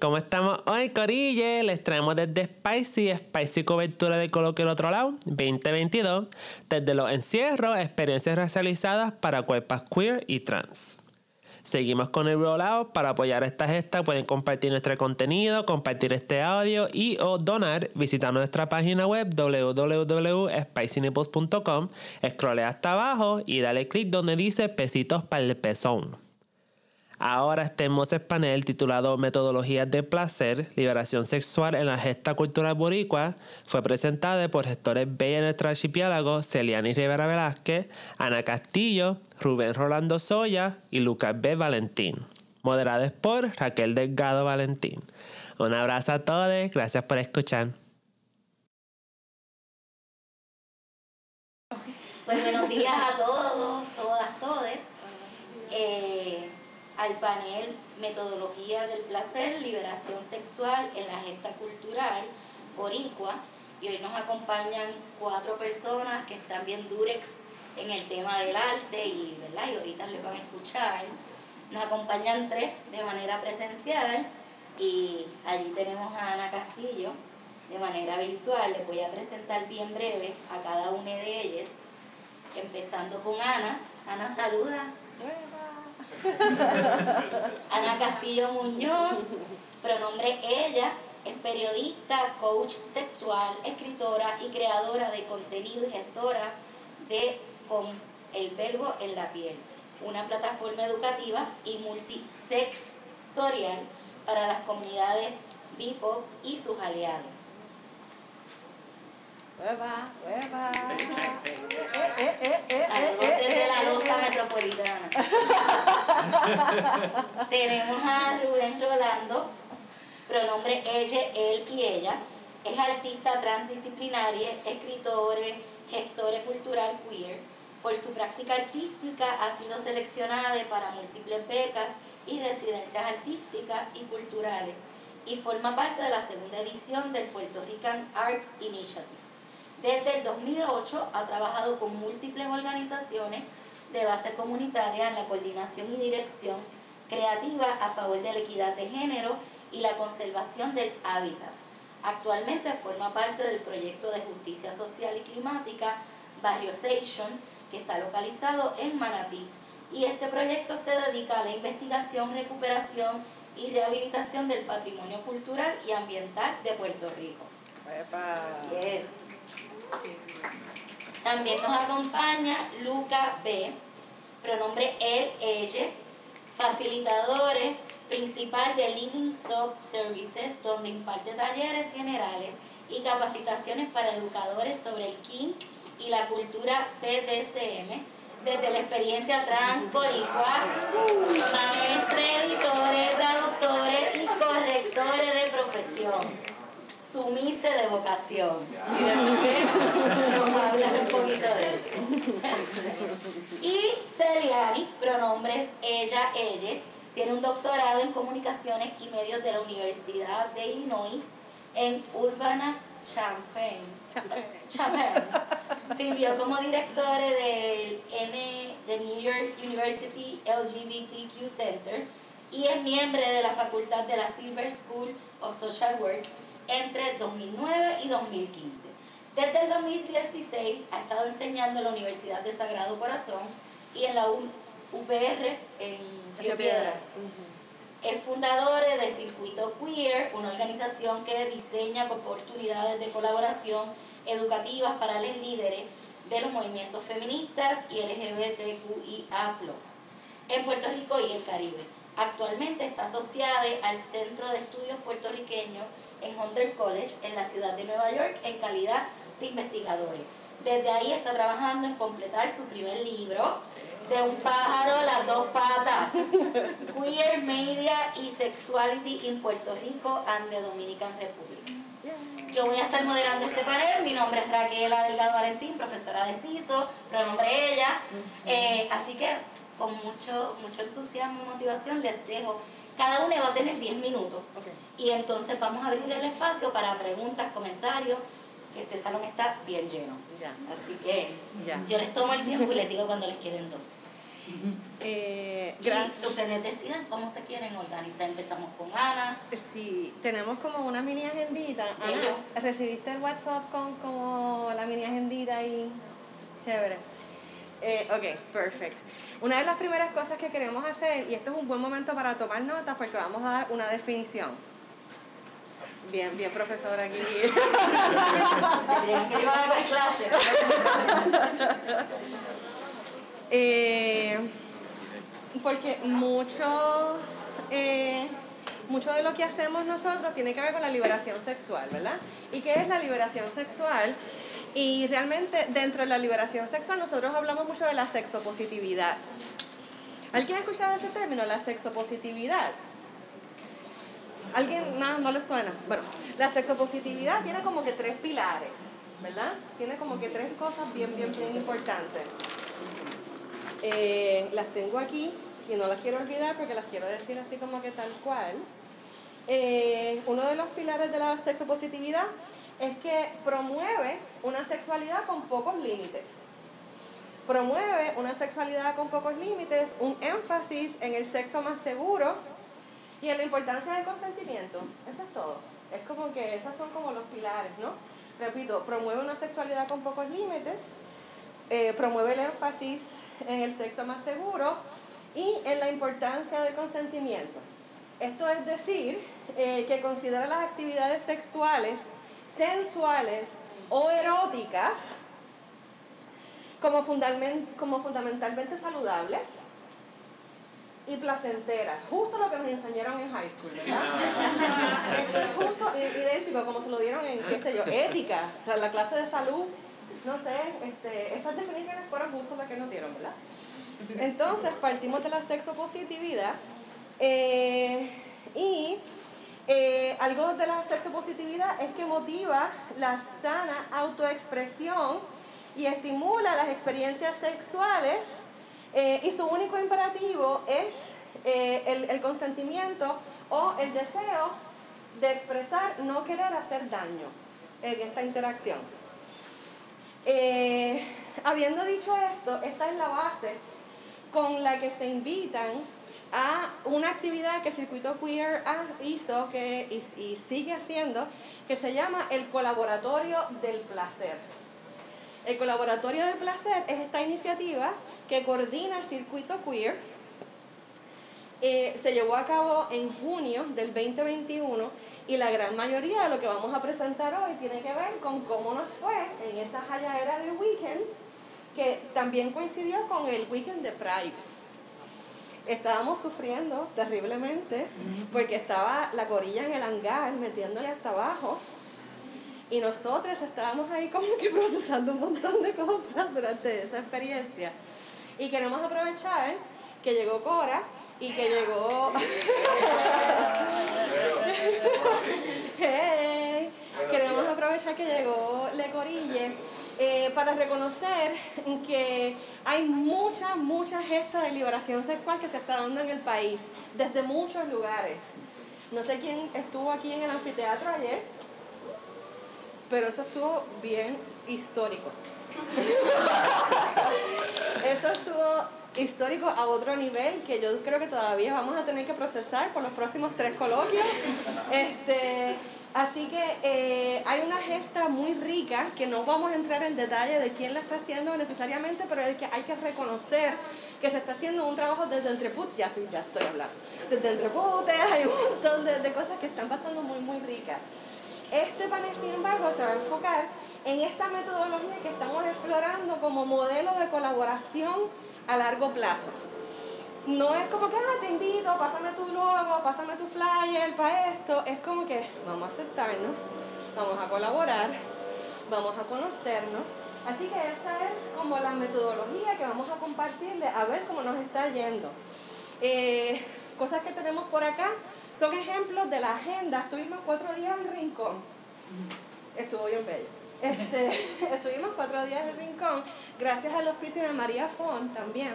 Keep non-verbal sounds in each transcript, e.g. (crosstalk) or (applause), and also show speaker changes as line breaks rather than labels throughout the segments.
¿Cómo estamos hoy, Corille? Les traemos desde Spicy, Spicy Cobertura de Coloquio el Otro Lado 2022, desde los encierros, experiencias racializadas para cuerpos queer y trans. Seguimos con el rollout. Para apoyar esta gesta pueden compartir nuestro contenido, compartir este audio y o donar visitando nuestra página web www.spicynipples.com. Scrollea hasta abajo y dale clic donde dice pesitos para el pezón. Ahora este hermoso panel titulado Metodologías de Placer, Liberación Sexual en la Gesta Cultural Boricua fue presentado por gestores bella en nuestro archipiélago, Celiani Rivera Velázquez, Ana Castillo, Rubén Rolando Soya y Lucas B. Valentín. Moderados por Raquel Delgado Valentín. Un abrazo a todos, gracias por escuchar.
Pues buenos días a todos, todas, todes. Eh, al panel Metodología del Placer, Liberación Sexual en la Gesta Cultural Boricua. Y hoy nos acompañan cuatro personas que están bien durex en el tema del arte y, ¿verdad? y ahorita les van a escuchar. Nos acompañan tres de manera presencial y allí tenemos a Ana Castillo de manera virtual. Les voy a presentar bien breve a cada una de ellas, empezando con Ana. Ana, saluda. (laughs) Ana Castillo Muñoz, pronombre ella, es periodista, coach sexual, escritora y creadora de contenido y gestora de Con el Verbo en la Piel, una plataforma educativa y multisexorial para las comunidades BIPOP y sus aliados.
Hueva, hueva. (laughs)
Saludos desde la losa metropolitana. (laughs) Tenemos a Rubén Rolando, pronombre ella, él y ella. Es artista transdisciplinaria, escritor, gestor cultural queer. Por su práctica artística ha sido seleccionada para múltiples becas y residencias artísticas y culturales y forma parte de la segunda edición del Puerto Rican Arts Initiative. Desde el 2008 ha trabajado con múltiples organizaciones de base comunitaria en la coordinación y dirección creativa a favor de la equidad de género y la conservación del hábitat. Actualmente forma parte del proyecto de justicia social y climática Barrio Station, que está localizado en Manatí. Y este proyecto se dedica a la investigación, recuperación y rehabilitación del patrimonio cultural y ambiental de Puerto Rico. Yes. También nos acompaña Luca B, pronombre él, ella, facilitadores principal de Living Soft Services, donde imparte talleres generales y capacitaciones para educadores sobre el kink y la cultura PDCM, desde la experiencia transboricua, maestros, editores, traductores y correctores de profesión sumise de vocación. Y a hablar un poquito de eso. y Celiani, pronombres ella, ella, tiene un doctorado en comunicaciones y medios de la Universidad de Illinois en Urbana Champaign. Champaign. Sirvió como directora del N de New York University LGBTQ Center y es miembro de la facultad de la Silver School of Social Work entre 2009 y 2015. Desde el 2016 ha estado enseñando en la Universidad de Sagrado Corazón y en la UPR en Río Piedras. Es fundador de Circuito Queer, una organización que diseña oportunidades de colaboración educativas para los líderes de los movimientos feministas y LGBTQIA+, en Puerto Rico y el Caribe. Actualmente está asociada al Centro de Estudios Puertorriqueños en Hunter College en la ciudad de Nueva York en calidad de investigadores. Desde ahí está trabajando en completar su primer libro, De un pájaro, las dos patas, (laughs) Queer Media y Sexuality in Puerto Rico and the Dominican Republic. Yo voy a estar moderando este panel. Mi nombre es Raquela Delgado Valentín, profesora de CISO, pronombre ella. Eh, así que con mucho, mucho entusiasmo y motivación les dejo cada uno va a tener 10 minutos. Y entonces vamos a abrir el espacio para preguntas, comentarios, que este salón está bien lleno. Así que yo les tomo el tiempo y les digo cuando les quieren dos.
Eh,
Y
gracias.
ustedes decidan cómo se quieren organizar. Empezamos con Ana.
Sí, tenemos como una mini agendita. Ana, ¿recibiste el WhatsApp con como la mini agendita y chévere? Eh, ok, perfect. Una de las primeras cosas que queremos hacer, y esto es un buen momento para tomar notas porque vamos a dar una definición. Bien, bien, profesora aquí. (laughs) (laughs) Eh, porque mucho, eh, mucho de lo que hacemos nosotros tiene que ver con la liberación sexual, ¿verdad? ¿Y qué es la liberación sexual? Y realmente dentro de la liberación sexual nosotros hablamos mucho de la sexopositividad. ¿Alguien ha escuchado ese término, la sexopositividad? ¿Alguien no, no le suena? Bueno, la sexopositividad tiene como que tres pilares, ¿verdad? Tiene como que tres cosas bien, bien, bien importantes. Eh, las tengo aquí y no las quiero olvidar porque las quiero decir así como que tal cual. Eh, uno de los pilares de la sexopositividad es que promueve una sexualidad con pocos límites. Promueve una sexualidad con pocos límites, un énfasis en el sexo más seguro y en la importancia del consentimiento. Eso es todo. Es como que esos son como los pilares, ¿no? Repito, promueve una sexualidad con pocos límites, eh, promueve el énfasis en el sexo más seguro y en la importancia del consentimiento. Esto es decir, eh, que considera las actividades sexuales, sensuales o eróticas como, fundament- como fundamentalmente saludables y placenteras. Justo lo que nos enseñaron en high school, ¿verdad? (laughs) Esto es justo idéntico como se lo dieron en, qué sé yo, ética, o sea, la clase de salud. No sé, este, esas definiciones fueron justo las que nos dieron, ¿verdad? Entonces, partimos de la sexopositividad eh, y eh, algo de la sexopositividad es que motiva la sana autoexpresión y estimula las experiencias sexuales eh, y su único imperativo es eh, el, consentimiento o el deseo de expresar no querer hacer daño en esta interacción. Habiendo dicho esto, esta es la base con la que se invitan a una actividad que Circuito Queer hizo que, y, sigue haciendo, que se llama el Colaboratorio del Placer. El Colaboratorio del Placer es esta iniciativa que coordina Circuito Queer. Eh, se llevó a cabo en junio del 2021 y la gran mayoría de lo que vamos a presentar hoy tiene que ver con cómo nos fue en esa era de weekend que también coincidió con el weekend de Pride. Estábamos sufriendo terriblemente porque estaba la corilla en el hangar metiéndole hasta abajo y nosotros estábamos ahí como que (laughs) procesando un montón de cosas durante esa experiencia. Y queremos aprovechar que llegó Cora y que llegó... (laughs) Hey, queremos aprovechar que llegó Le Corille eh, para reconocer que hay mucha, mucha gesta de liberación sexual que se está dando en el país, desde muchos lugares. No sé quién estuvo aquí en el anfiteatro ayer, pero eso estuvo bien histórico. (laughs) Eso estuvo histórico a otro nivel que yo creo que todavía vamos a tener que procesar por los próximos tres coloquios. Este, así que eh, hay una gesta muy rica que no vamos a entrar en detalle de quién la está haciendo necesariamente, pero es que hay que reconocer que se está haciendo un trabajo desde Entreput, ya estoy, ya estoy hablando, desde Entreputes (laughs) hay un montón de, de cosas que están pasando muy, muy ricas. Este panel, sin embargo, se va a enfocar en esta metodología que estamos explorando como modelo de colaboración a largo plazo. No es como que, ah, te invito, pásame tu logo, pásame tu flyer para esto. Es como que vamos a aceptarnos, vamos a colaborar, vamos a conocernos. Así que esa es como la metodología que vamos a compartirle a ver cómo nos está yendo. Eh, cosas que tenemos por acá son ejemplos de la agenda. Estuvimos cuatro días en Rincón. Estuvo bien bello. Este, (laughs) estuvimos cuatro días en Rincón, gracias al auspicio de María Font también.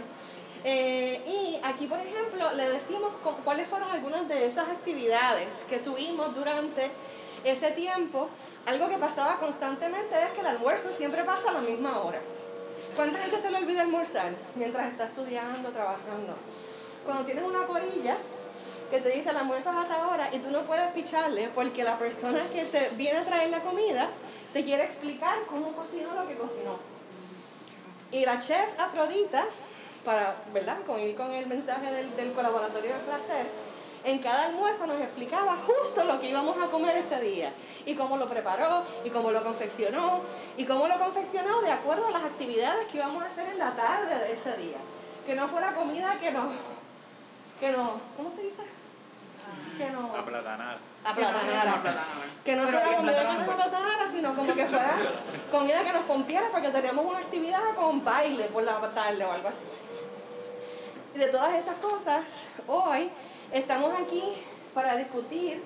Eh, y aquí, por ejemplo, le decimos cu- cuáles fueron algunas de esas actividades que tuvimos durante ese tiempo. Algo que pasaba constantemente es que el almuerzo siempre pasa a la misma hora. ¿Cuánta gente se le olvida almorzar mientras está estudiando, trabajando? Cuando tienes una corilla que te dice el almuerzo es hasta ahora y tú no puedes picharle porque la persona que te viene a traer la comida te quiere explicar cómo cocinó lo que cocinó. Y la chef Afrodita, para, ¿verdad? Con ir con el mensaje del, del colaboratorio del placer, en cada almuerzo nos explicaba justo lo que íbamos a comer ese día y cómo lo preparó y cómo lo confeccionó y cómo lo confeccionó de acuerdo a las actividades que íbamos a hacer en la tarde de ese día. Que no fuera comida que nos, que nos, ¿cómo se dice? Que nos
Aplatanar.
aplatanara. Que no fuera comida que nos aplatanara, sino como que fuera comida que nos pompiera porque teníamos una actividad con baile por la tarde o algo así. Y de todas esas cosas, hoy estamos aquí para discutir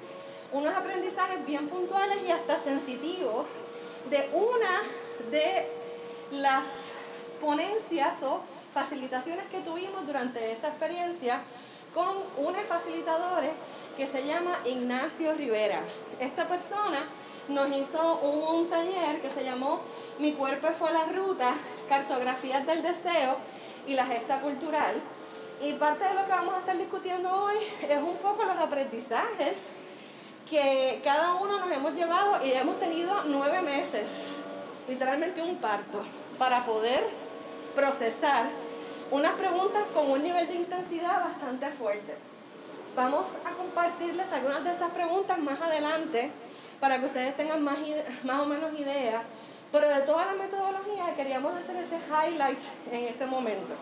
unos aprendizajes bien puntuales y hasta sensitivos de una de las ponencias o facilitaciones que tuvimos durante esa experiencia con unos facilitadores que se llama Ignacio Rivera. Esta persona nos hizo un taller que se llamó Mi cuerpo fue la ruta, cartografías del deseo y la gesta cultural. Y parte de lo que vamos a estar discutiendo hoy es un poco los aprendizajes que cada uno nos hemos llevado y hemos tenido nueve meses, literalmente un parto, para poder procesar unas preguntas con un nivel de intensidad bastante fuerte. Vamos a compartirles algunas de esas preguntas más adelante para que ustedes tengan más, más o menos idea, pero de toda la metodología queríamos hacer ese highlight en ese momento.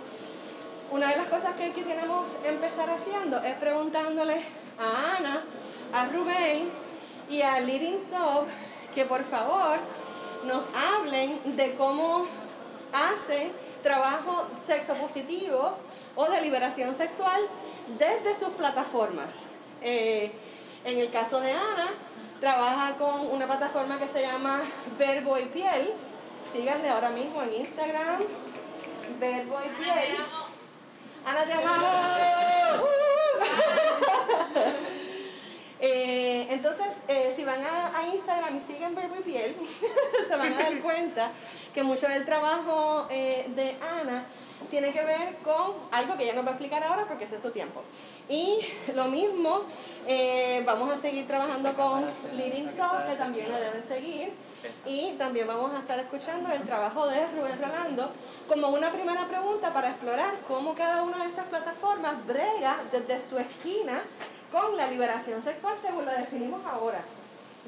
Una de las cosas que quisiéramos empezar haciendo es preguntándole a Ana, a Rubén y a Leading Sob que por favor nos hablen de cómo hacen trabajo sexo positivo o de liberación sexual desde sus plataformas. Eh, en el caso de Ana, trabaja con una plataforma que se llama Verbo y Piel. Síganle ahora mismo en Instagram. Verbo y Piel. Ana, te amamos. (laughs) Eh, entonces, eh, si van a, a Instagram y siguen Verbo y Piel, se van a dar cuenta que mucho del trabajo eh, de Ana tiene que ver con algo que ella nos va a explicar ahora porque ese es su tiempo. Y lo mismo, vamos a seguir trabajando con Living Soft, que también la deben seguir. Y también vamos a estar escuchando el trabajo de Rubén Rolando como una primera pregunta para explorar cómo cada una de estas plataformas brega desde su esquina con la liberación sexual según la definimos ahora.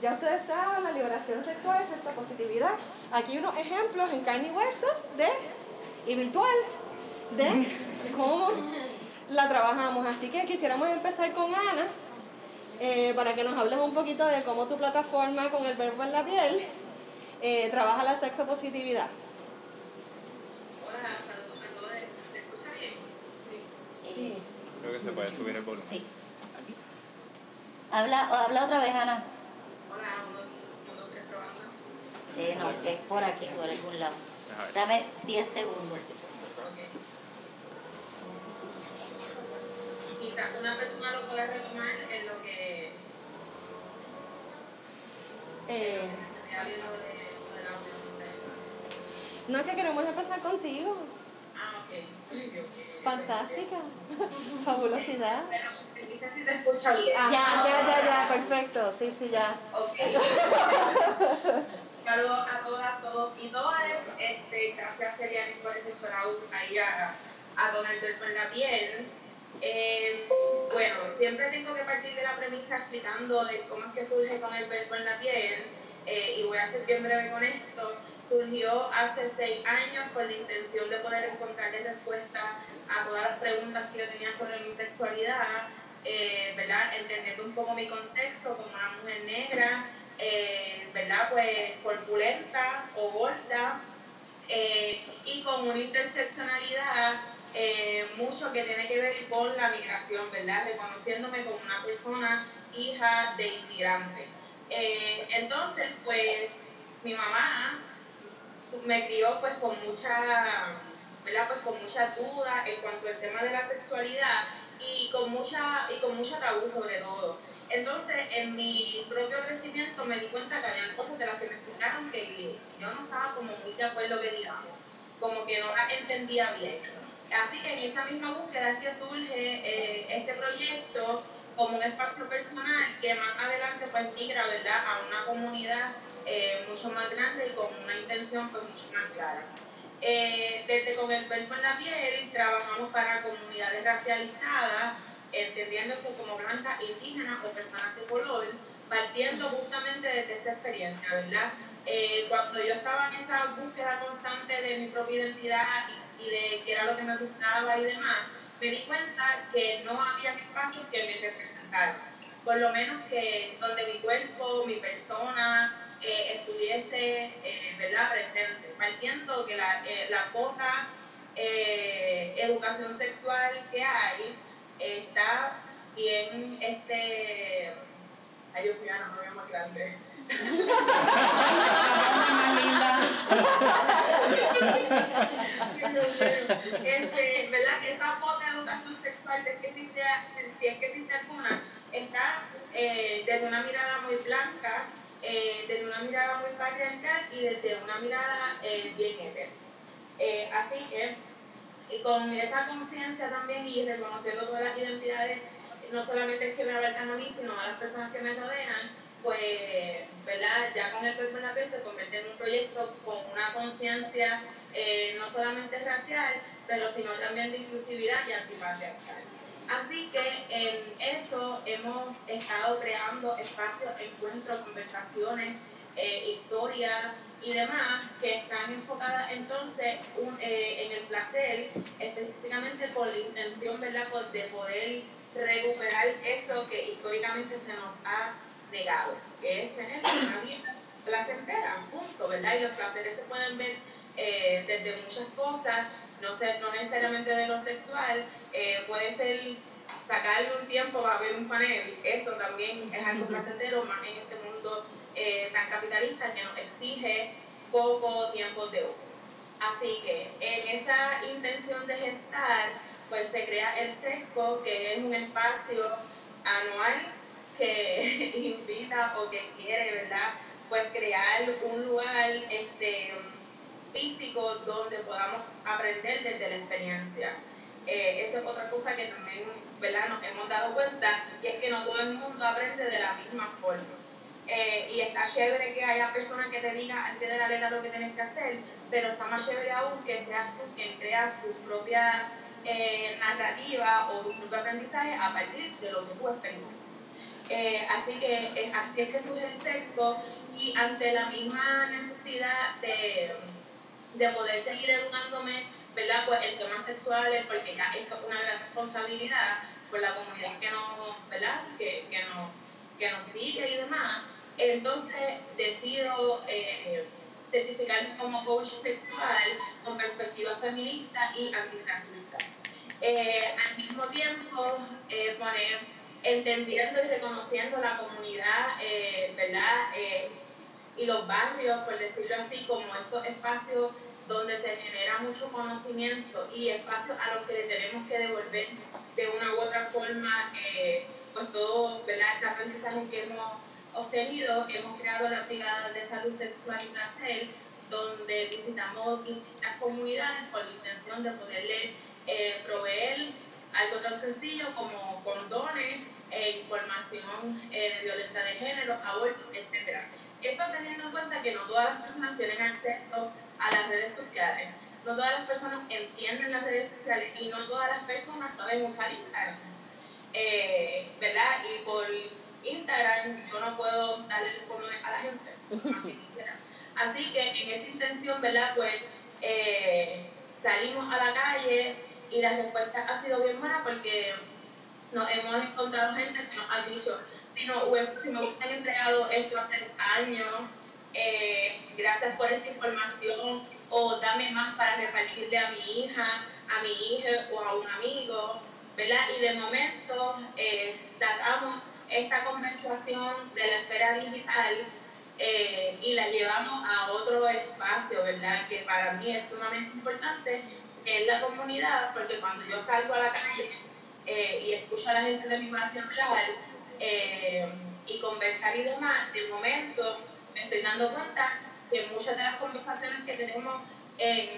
Ya ustedes saben, la liberación sexual es esta positividad. Aquí unos ejemplos en carne y hueso de, y virtual de cómo la trabajamos. Así que quisiéramos empezar con Ana eh, para que nos hables un poquito de cómo tu plataforma con el verbo en la piel eh, trabaja la sexo positividad.
Hola, saludos a todos. ¿Se escucha bien?
Sí.
Creo que se puede subir el volumen.
Sí. Habla, habla otra vez, Ana.
Hola, uno, uno, tres probando.
Eh, no, es por aquí, por algún lado. Dame 10 segundos.
Ok. Quizás una persona lo puede retomar en lo que
Eh,
se ha habido de, no
es que queremos empezar contigo.
Ah, ok.
Fantástica. (laughs) Fabulosidad.
Pero dice si te escucha bien.
Ah, ya, ya, ya, ya, perfecto. Sí, sí, ya.
Ok. (laughs) Saludos a todas, todos y todas. Este, gracias, Serianis, por ese shout ahí a, a Don Alberto en la piel. Eh, bueno, siempre tengo que partir de la premisa explicando de cómo es que surge con el verbo en la piel. eh, y voy a ser bien breve con esto. Surgió hace seis años con la intención de poder encontrarle respuesta a todas las preguntas que yo tenía sobre mi sexualidad, eh, ¿verdad? Entendiendo un poco mi contexto como una mujer negra, eh, ¿verdad? Pues corpulenta o gorda, eh, y con una interseccionalidad eh, mucho que tiene que ver con la migración, ¿verdad? Reconociéndome como una persona hija de inmigrante. Eh, entonces, pues, mi mamá me crió pues con mucha, ¿verdad? Pues con mucha duda en cuanto al tema de la sexualidad y con mucha, y con mucha tabú sobre todo. Entonces, en mi propio crecimiento me di cuenta que había cosas de las que me explicaron que yo no estaba como muy de acuerdo que digamos. como que no las entendía bien. Así que en esa misma búsqueda es que surge eh, este proyecto como un espacio personal que más adelante pues migra ¿verdad? a una comunidad eh, mucho más grande y con una intención pues mucho más clara. Eh, desde Con el Verbo en la Piel trabajamos para comunidades racializadas, entendiéndose como blancas, indígenas o personas de color, partiendo justamente desde esa experiencia, ¿verdad? Eh, cuando yo estaba en esa búsqueda constante de mi propia identidad y, de qué era lo que me gustaba y demás, me di cuenta que no había espacios que me representaran. Por lo menos que donde mi cuerpo, mi persona, eh, estuviese eh, ¿verdad? presente, partiendo que la, eh, la poca educación sexual que hay está bien, este, ay Dios mío, no me veo más grande. este, ¿verdad? Esa poca educación sexual, si es que existe, si es que existe alguna, está desde una mirada muy blanca, eh, desde una mirada muy patriarcal y desde una mirada eh, bien hetero. Eh, así que, y con esa conciencia también y reconociendo todas las identidades, no solamente que me abarcan a mí, sino a las personas que me rodean, pues, ¿verdad? Ya con el cuerpo en la piel se convierte en un proyecto con una conciencia no solamente racial, pero sino también de inclusividad y antipatriarcal. Así que en eso hemos estado creando espacios, encuentros, conversaciones, eh, historias y demás que están enfocadas entonces eh, en el placer, específicamente por la intención ¿verdad? de poder recuperar eso que históricamente se nos ha negado, que es tener una vida placentera, punto, ¿verdad? Y los placeres se pueden ver eh, desde muchas cosas, no, sé, no necesariamente de lo sexual, eh, puede ser sacarle un tiempo a ver un panel, eso también es algo placentero, más en este mundo eh, tan capitalista que nos exige poco tiempo de uso. Así que en esa intención de gestar, pues se crea el Sexpo, que es un espacio anual que (laughs) invita o que quiere, ¿verdad? Pues crear un lugar este, físico donde podamos aprender desde la experiencia. Eh, eso es otra cosa que también ¿verdad? nos hemos dado cuenta, y es que no todo el mundo aprende de la misma forma. Eh, y está chévere que haya personas que te digan al pie de la letra lo que tienes que hacer, pero está más chévere aún que seas tú quien creas tu propia eh, narrativa o tu propio aprendizaje a partir de lo que tú experimentas. así que así es que surge el sexo y ante la misma necesidad de de poder seguir educándome, ¿verdad? Pues el tema sexual, porque ya esto es una gran responsabilidad por la comunidad que nos, ¿verdad? Que, que, nos, que nos sigue y demás. Entonces decido eh, certificarme como coach sexual con perspectiva feminista y antirracista. Eh, al mismo tiempo, eh, poner, entendiendo y reconociendo la comunidad, eh, ¿verdad? y los barrios, por decirlo así, como estos espacios donde se genera mucho conocimiento y espacios a los que le tenemos que devolver de una u otra forma, eh, pues todo, ¿verdad? Ese aprendizaje que hemos obtenido, hemos creado la Brigada de Salud Sexual y Placer, donde visitamos distintas comunidades con la intención de poderle eh, proveer algo tan sencillo como condones, eh, información de violencia de género, aborto, etc. Esto teniendo en cuenta que no todas las personas tienen acceso a las redes sociales, no todas las personas entienden las redes sociales y no todas las personas saben usar Instagram. Eh, ¿Verdad? Y por Instagram yo no puedo darle el color a la gente, Así que en esa intención, ¿verdad? Pues eh, salimos a la calle y la respuesta ha sido bien buena porque nos hemos encontrado gente que nos ha dicho, si, no, si me hubieran entregado esto hace años, eh, gracias por esta información, o dame más para repartirle a mi hija, a mi hija o a un amigo, ¿verdad? Y de momento eh, sacamos esta conversación de la esfera digital eh, y la llevamos a otro espacio, ¿verdad? Que para mí es sumamente importante, en la comunidad, porque cuando yo salgo a la calle y escucho a la gente de mi barrio hablar, y conversar y demás, de momento me estoy dando cuenta que muchas de las conversaciones que tenemos en,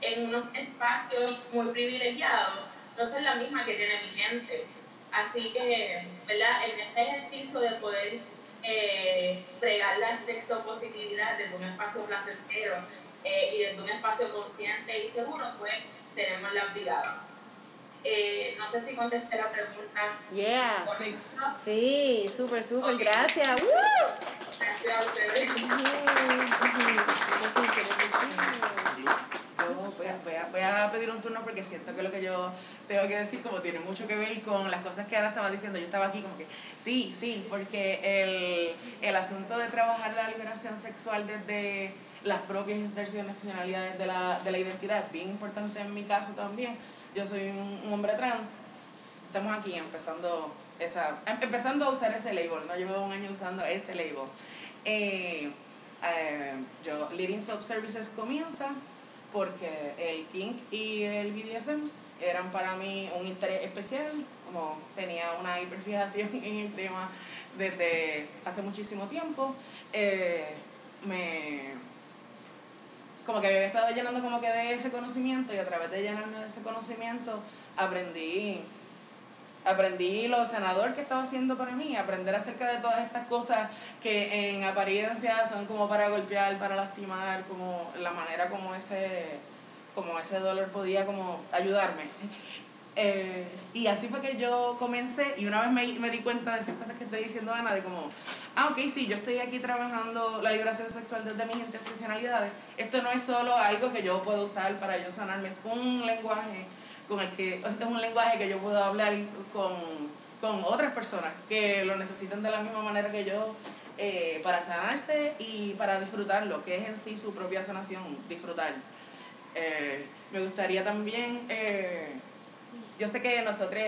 en unos espacios muy privilegiados no son la misma que tiene mi gente. Así que, ¿verdad? En este ejercicio de poder eh, pregar la sexopositividad desde un espacio placentero eh, y desde un espacio consciente y seguro, pues tenemos la brigada. Eh, no sé si contesté la pregunta.
Yeah. Sí, súper, súper. Gracias.
Gracias a
voy a, voy a pedir un turno porque siento que lo que yo tengo que decir como tiene mucho que ver con las cosas que ahora estaba diciendo. Yo estaba aquí como que sí, sí, porque el, el asunto de trabajar la liberación sexual desde las propias interseccionalidades de la, de la identidad es bien importante en mi caso también. Yo soy un, hombre trans. Estamos aquí empezando esa em, empezando a usar ese label, ¿no? Llevo un año usando ese label. Eh, eh, yo, Leading Soap Services comienza porque el kink y el BDSM eran para mí un interés especial, como tenía una hiperfijación (laughs) en el tema desde hace muchísimo tiempo. Eh, me como que había estado llenando como que de ese conocimiento y a través de llenarme de ese conocimiento aprendí aprendí lo sanador que estaba haciendo para mí, aprender acerca de todas estas cosas que en apariencia son como para golpear, para lastimar, como la manera como ese, como ese dolor podía como ayudarme. (laughs) Eh, y así fue que yo comencé y una vez me, me, di cuenta de esas cosas que estoy diciendo Ana, de como, ah, ok, sí, yo estoy aquí trabajando la liberación sexual desde mis interseccionalidades. Esto no es solo algo que yo puedo usar para yo sanarme, es un lenguaje con el que, es un lenguaje que yo puedo hablar con, con otras personas que lo necesitan de la misma manera que yo eh, para sanarse y para disfrutar lo que es en sí su propia sanación, disfrutar. Eh, me gustaría también, eh, yo sé que nosotros,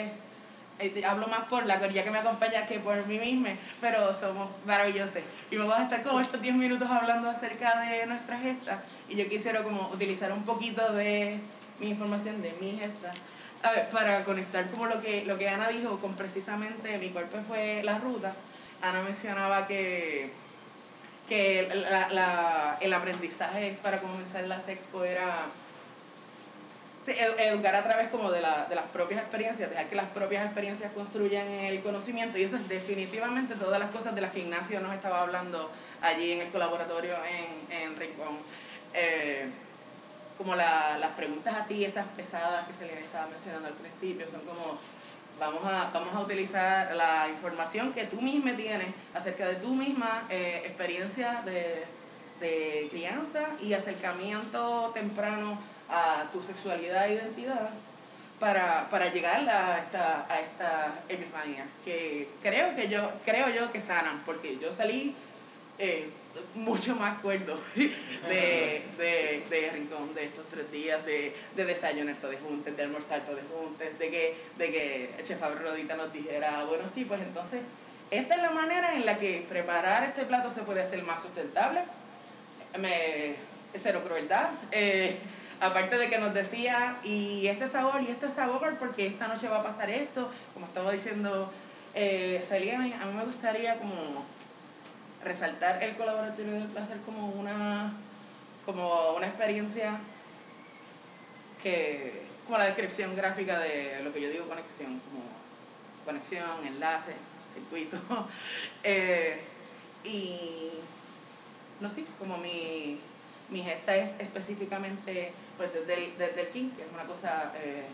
hablo más por la corilla que me acompaña que por mí misma, pero somos maravillosos. Y vamos a estar como estos 10 minutos hablando acerca de nuestras gestas y yo quisiera como utilizar un poquito de mi información de mi gesta. Para conectar como lo que, lo que Ana dijo con precisamente mi cuerpo fue la ruta, Ana mencionaba que, que la, la, el aprendizaje para comenzar la sexpo era educar a través como de, la, de las propias experiencias, dejar que las propias experiencias construyan el conocimiento y eso es definitivamente todas las cosas de las que Ignacio nos estaba hablando allí en el colaboratorio en, en Rincón. Eh, como la, las preguntas así, esas pesadas que se les estaba mencionando al principio, son como, vamos a, vamos a utilizar la información que tú misma tienes acerca de tu misma eh, experiencia de, de crianza y acercamiento temprano a tu sexualidad e identidad para, para llegar a esta, a esta epifanía que creo que yo creo yo que sanan porque yo salí eh, mucho más cuerdo (laughs) de, de, de, Rincón de estos tres días, de, de desayunar de juntes, de almorzar de juntes, de que, de que el chef Rodita nos dijera, bueno, sí, pues entonces, esta es la manera en la que preparar este plato se puede hacer más sustentable, me, cero crueldad, eh, aparte de que nos decía, y este sabor, y este sabor, porque esta noche va a pasar esto, como estaba diciendo eh, a mí me gustaría como resaltar el colaboratorio del placer como una, como una experiencia que, como la descripción gráfica de lo que yo digo conexión, como conexión, enlace, circuito. (laughs) Eh, y no sé, como mi, mi gesta es específicamente pues desde el, desde el King, que es una cosa eh,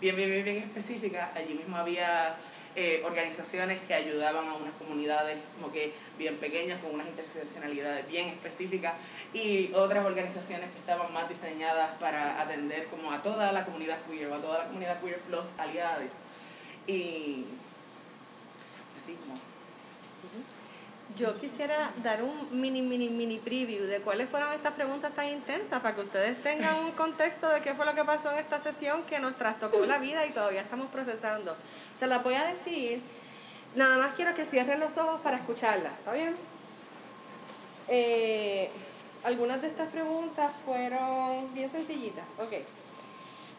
bien, bien, bien, bien específica. Allí mismo había eh, organizaciones que ayudaban a unas comunidades como que bien pequeñas, con unas interseccionalidades bien específicas, y otras organizaciones que estaban más diseñadas para atender como a toda la comunidad queer, o a toda la comunidad queer plus aliadas. Y así como...
Yo quisiera dar un mini, mini, mini preview de cuáles fueron estas preguntas tan intensas para que ustedes tengan un contexto de qué fue lo que pasó en esta sesión que nos trastocó la vida y todavía estamos procesando. Se las voy a decir. Nada más quiero que cierren los ojos para escucharlas, ¿está bien? Eh, algunas de estas preguntas fueron bien sencillitas. Ok.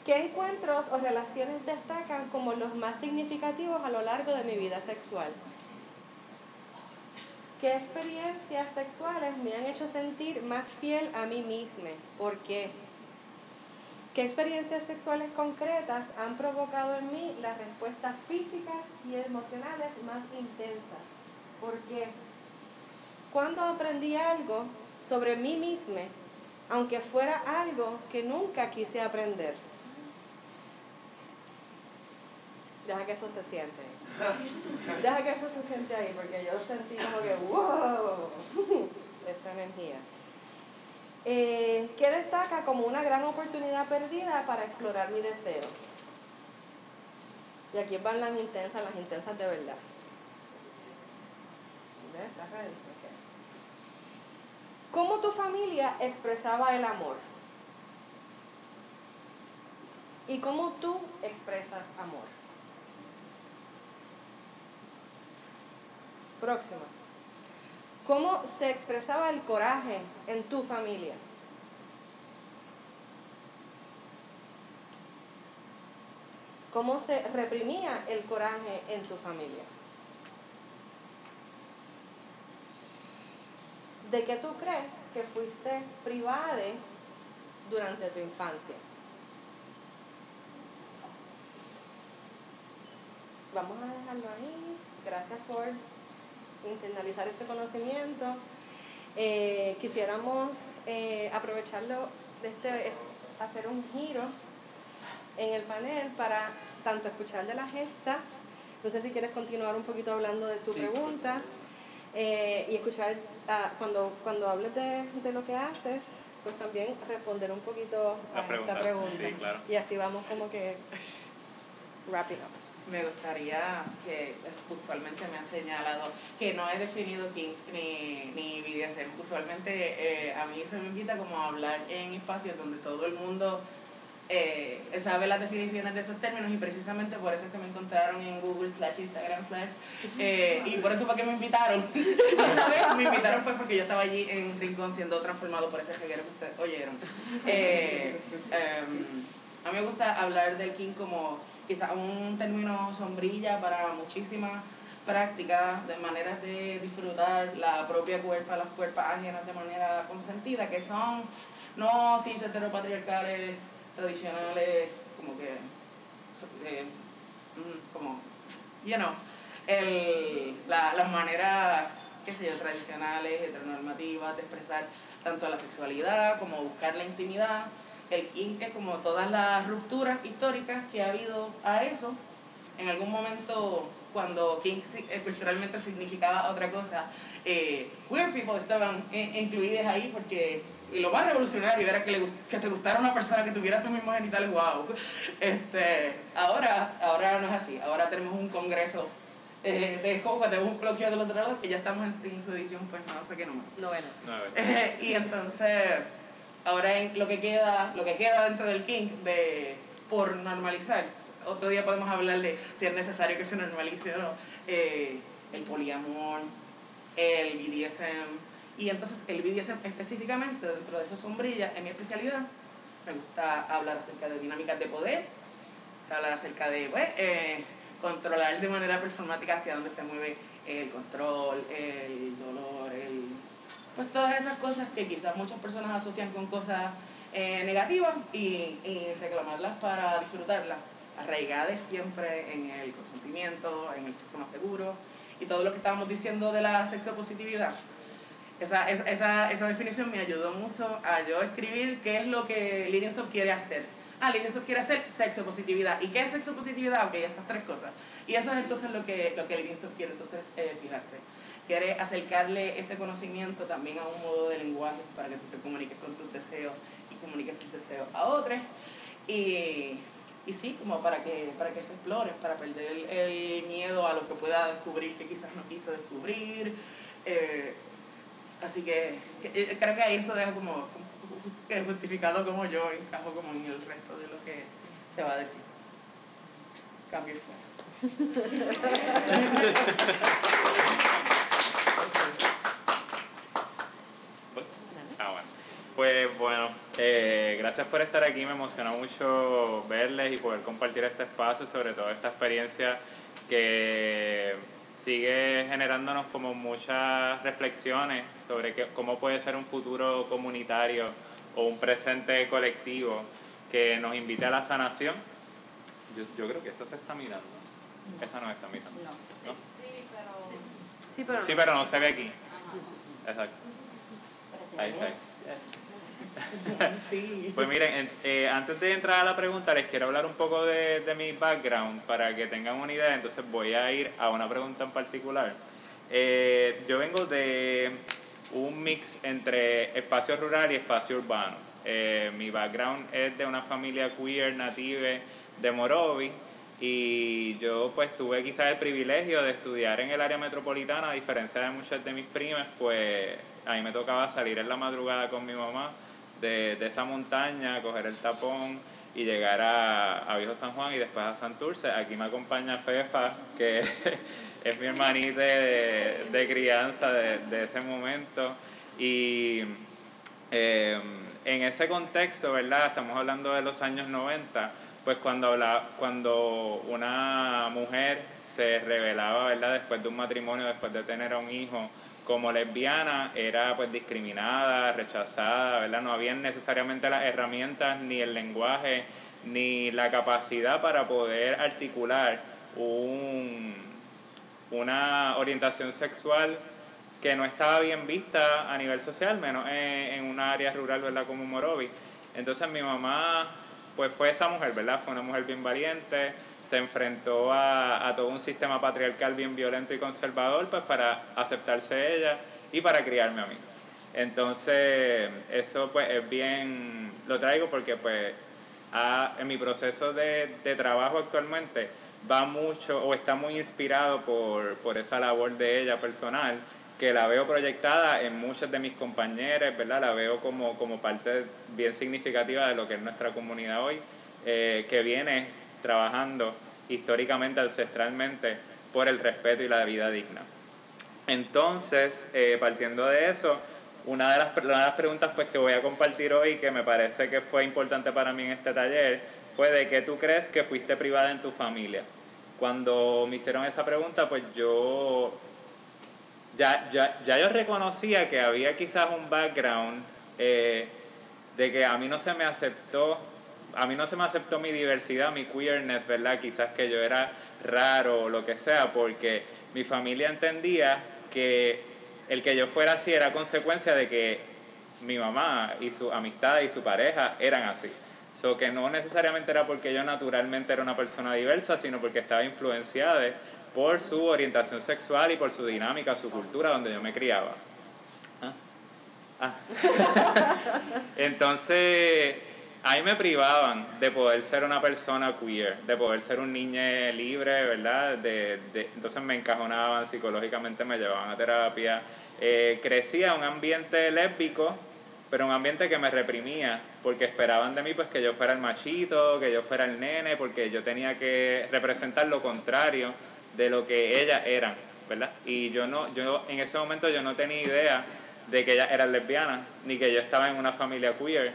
¿Qué encuentros o relaciones destacan como los más significativos a lo largo de mi vida sexual? ¿Qué experiencias sexuales me han hecho sentir más fiel a mí misma? ¿Por qué? ¿Qué experiencias sexuales concretas han provocado en mí las respuestas físicas y emocionales más intensas? ¿Por qué? Cuando aprendí algo sobre mí misma, aunque fuera algo que nunca quise aprender. Deja que eso se siente. (laughs) Deja que eso se siente ahí, porque yo sentí como que, wow, (laughs) esa energía. Eh, ¿Qué destaca como una gran oportunidad perdida para explorar mi deseo? Y aquí van las intensas, las intensas de verdad. ¿Cómo tu familia expresaba el amor? ¿Y cómo tú expresas amor? Próxima. ¿Cómo se expresaba el coraje en tu familia? ¿Cómo se reprimía el coraje en tu familia? ¿De qué tú crees que fuiste privada durante tu infancia? Vamos a dejarlo ahí. Gracias por internalizar este conocimiento. Eh, quisiéramos eh, aprovecharlo, de este, hacer un giro en el panel para tanto escuchar de la gesta, no sé si quieres continuar un poquito hablando de tu pregunta eh, y escuchar ah, cuando, cuando hables de, de, lo que haces, pues también responder un poquito a esta pregunta.
Sí, claro.
Y así vamos como que wrapping up
me gustaría que usualmente me ha señalado que no he definido King ni, ni BDSM. Usualmente eh, a mí se me invita como a hablar en espacios donde todo el mundo eh, sabe las definiciones de esos términos y precisamente por eso es que me encontraron en Google slash Instagram slash eh, y por eso fue que me invitaron. (laughs) Me invitaron pues porque yo estaba allí en Rincón siendo transformado por ese reguero que ustedes oyeron. Em, a mí me gusta hablar del King como quizás un término sombrilla para muchísimas prácticas de maneras de disfrutar la propia cuerpa, las cuerpas ajenas de manera consentida, que son no cis heteropatriarcales tradicionales, como que, eh, mm, como, you know, el, la, las maneras, qué sé yo, tradicionales, heteronormativas de expresar tanto la sexualidad como buscar la intimidad el quinque, como todas las rupturas históricas que ha habido a eso, en algún momento cuando kink eh, culturalmente significaba otra cosa, eh, queer people estaban eh, incluidas ahí porque y lo más revolucionario era que, le, que te gustara una persona que tuviera tus mismos genitales, wow. Este, ahora, ahora no es así, ahora tenemos un congreso eh, de como cuando tenemos un coloquio del otro lado que ya estamos en, su edición, pues no sé qué número.
Novena.
Eh, y entonces Ahora en lo que queda, lo que queda dentro del kink de por normalizar. Otro día podemos hablar de si es necesario que se normalice o no. Eh, el poliamor, el BDSM. Y entonces el BDSM específicamente dentro de esa sombrilla, en mi especialidad, me gusta hablar acerca de dinámicas de poder, hablar acerca de pues, eh, controlar de manera performática hacia dónde se mueve el control, el dolor, pues todas esas cosas que quizás muchas personas asocian con cosas eh, negativas y, reclamarlas para disfrutarlas, arraigadas siempre en el consentimiento, en el sexo más seguro y todo lo que estábamos diciendo de la sexopositividad. Esa, esa, esa, definición me ayudó mucho a yo escribir qué es lo que Livingstone quiere hacer. Ah, Livingstone quiere hacer sexopositividad. ¿Y qué es sexopositividad? Ok, esas tres cosas. Y eso es entonces lo que, lo que Livingstone quiere entonces eh, fijarse quiere acercarle este conocimiento también a un modo de lenguaje para que tú te comuniques con tus deseos y comuniques tus deseos a otros. Y, y sí, como para que, para que se explore, para perder el, miedo a lo que pueda descubrir que quizás no quiso descubrir. Eh, así que, eh, creo que ahí eso deja como, (laughs) justificado como yo encajo como en el resto de lo que se va a decir. Cambio fuera. (laughs)
Pues bueno, eh, gracias por estar aquí, me emocionó mucho verles y poder compartir este espacio, sobre todo esta experiencia que sigue generándonos como muchas reflexiones sobre cómo puede ser un futuro comunitario o un presente colectivo que nos invite a la sanación. Yo, yo creo que esto se está mirando. Esa no está mirando.
No.
¿no?
Sí, pero
Sí, pero no se ve aquí. Exacto. Ahí está. (laughs) Pues miren, en- eh, antes de entrar a la pregunta, les quiero hablar un poco de, de mi background para que tengan una idea. Entonces voy a ir a una pregunta en particular. Eh, yo vengo de un mix entre espacio rural y espacio urbano. Eh, mi background es de una familia queer native de Morovi y yo pues tuve quizás el privilegio de estudiar en el área metropolitana, a diferencia de muchas de mis primas, pues a mí me tocaba salir en la madrugada con mi mamá de, de esa montaña, coger el tapón y llegar a, a Viejo San Juan y después a Santurce. Aquí me acompaña Fefa, que (laughs) es mi hermanita de, de crianza de, de ese momento. Y eh, en ese contexto, ¿verdad? Estamos hablando de los años 90, pues cuando, habla, cuando una mujer se revelaba, ¿verdad? Después de un matrimonio, después de tener a un hijo, como lesbiana, era pues discriminada, rechazada, ¿verdad? No habían necesariamente las herramientas, ni el lenguaje, ni la capacidad para poder articular un, una orientación sexual que no estaba bien vista a nivel social, menos en, en una área rural, ¿verdad? Como Morovi. Entonces mi mamá, pues fue esa mujer, ¿verdad? Fue una mujer bien valiente, se enfrentó a, a todo un sistema patriarcal bien violento y conservador, pues para aceptarse ella y para criarme a mí. Entonces, eso pues es bien, lo traigo porque pues a- en mi proceso de, de trabajo actualmente va mucho o está muy inspirado por, por esa labor de ella personal, que la veo proyectada en muchas de mis compañeras, ¿verdad? La veo como, como parte bien significativa de lo que es nuestra comunidad hoy, eh, que viene trabajando históricamente, ancestralmente, por el respeto y la vida digna. Entonces, eh, partiendo de eso, una de, las, una de las preguntas pues, que voy a compartir hoy, que me parece que fue importante para mí en este taller, fue de que tú crees que fuiste privada en tu familia. Cuando me hicieron esa pregunta, pues yo ya, ya, ya yo reconocía que había quizás un background eh, de que a mí no se me aceptó, a mí no se me aceptó mi diversidad, mi queerness, ¿verdad? Quizás que yo era raro o lo que sea, porque mi familia entendía que el que yo fuera así era consecuencia de que mi mamá y su amistad y su pareja eran así. So que no necesariamente era porque yo naturalmente era una persona diversa, sino porque estaba influenciada por su orientación sexual y por su dinámica, su cultura donde yo me criaba. ¿Ah? Ah. (laughs) Entonces, ahí me privaban de poder ser una persona queer, de poder ser un niño libre, ¿verdad? De, de- entonces me encajonaban psicológicamente, me llevaban a terapia. Eh, crecía un ambiente lésbico, pero un ambiente que me reprimía, porque esperaban de mí pues que yo fuera el machito, que yo fuera el nene, porque yo tenía que representar lo contrario de lo que ellas eran, ¿verdad? Y yo no, yo en ese momento yo no tenía idea de que ellas eran lesbianas, ni que yo estaba en una familia queer.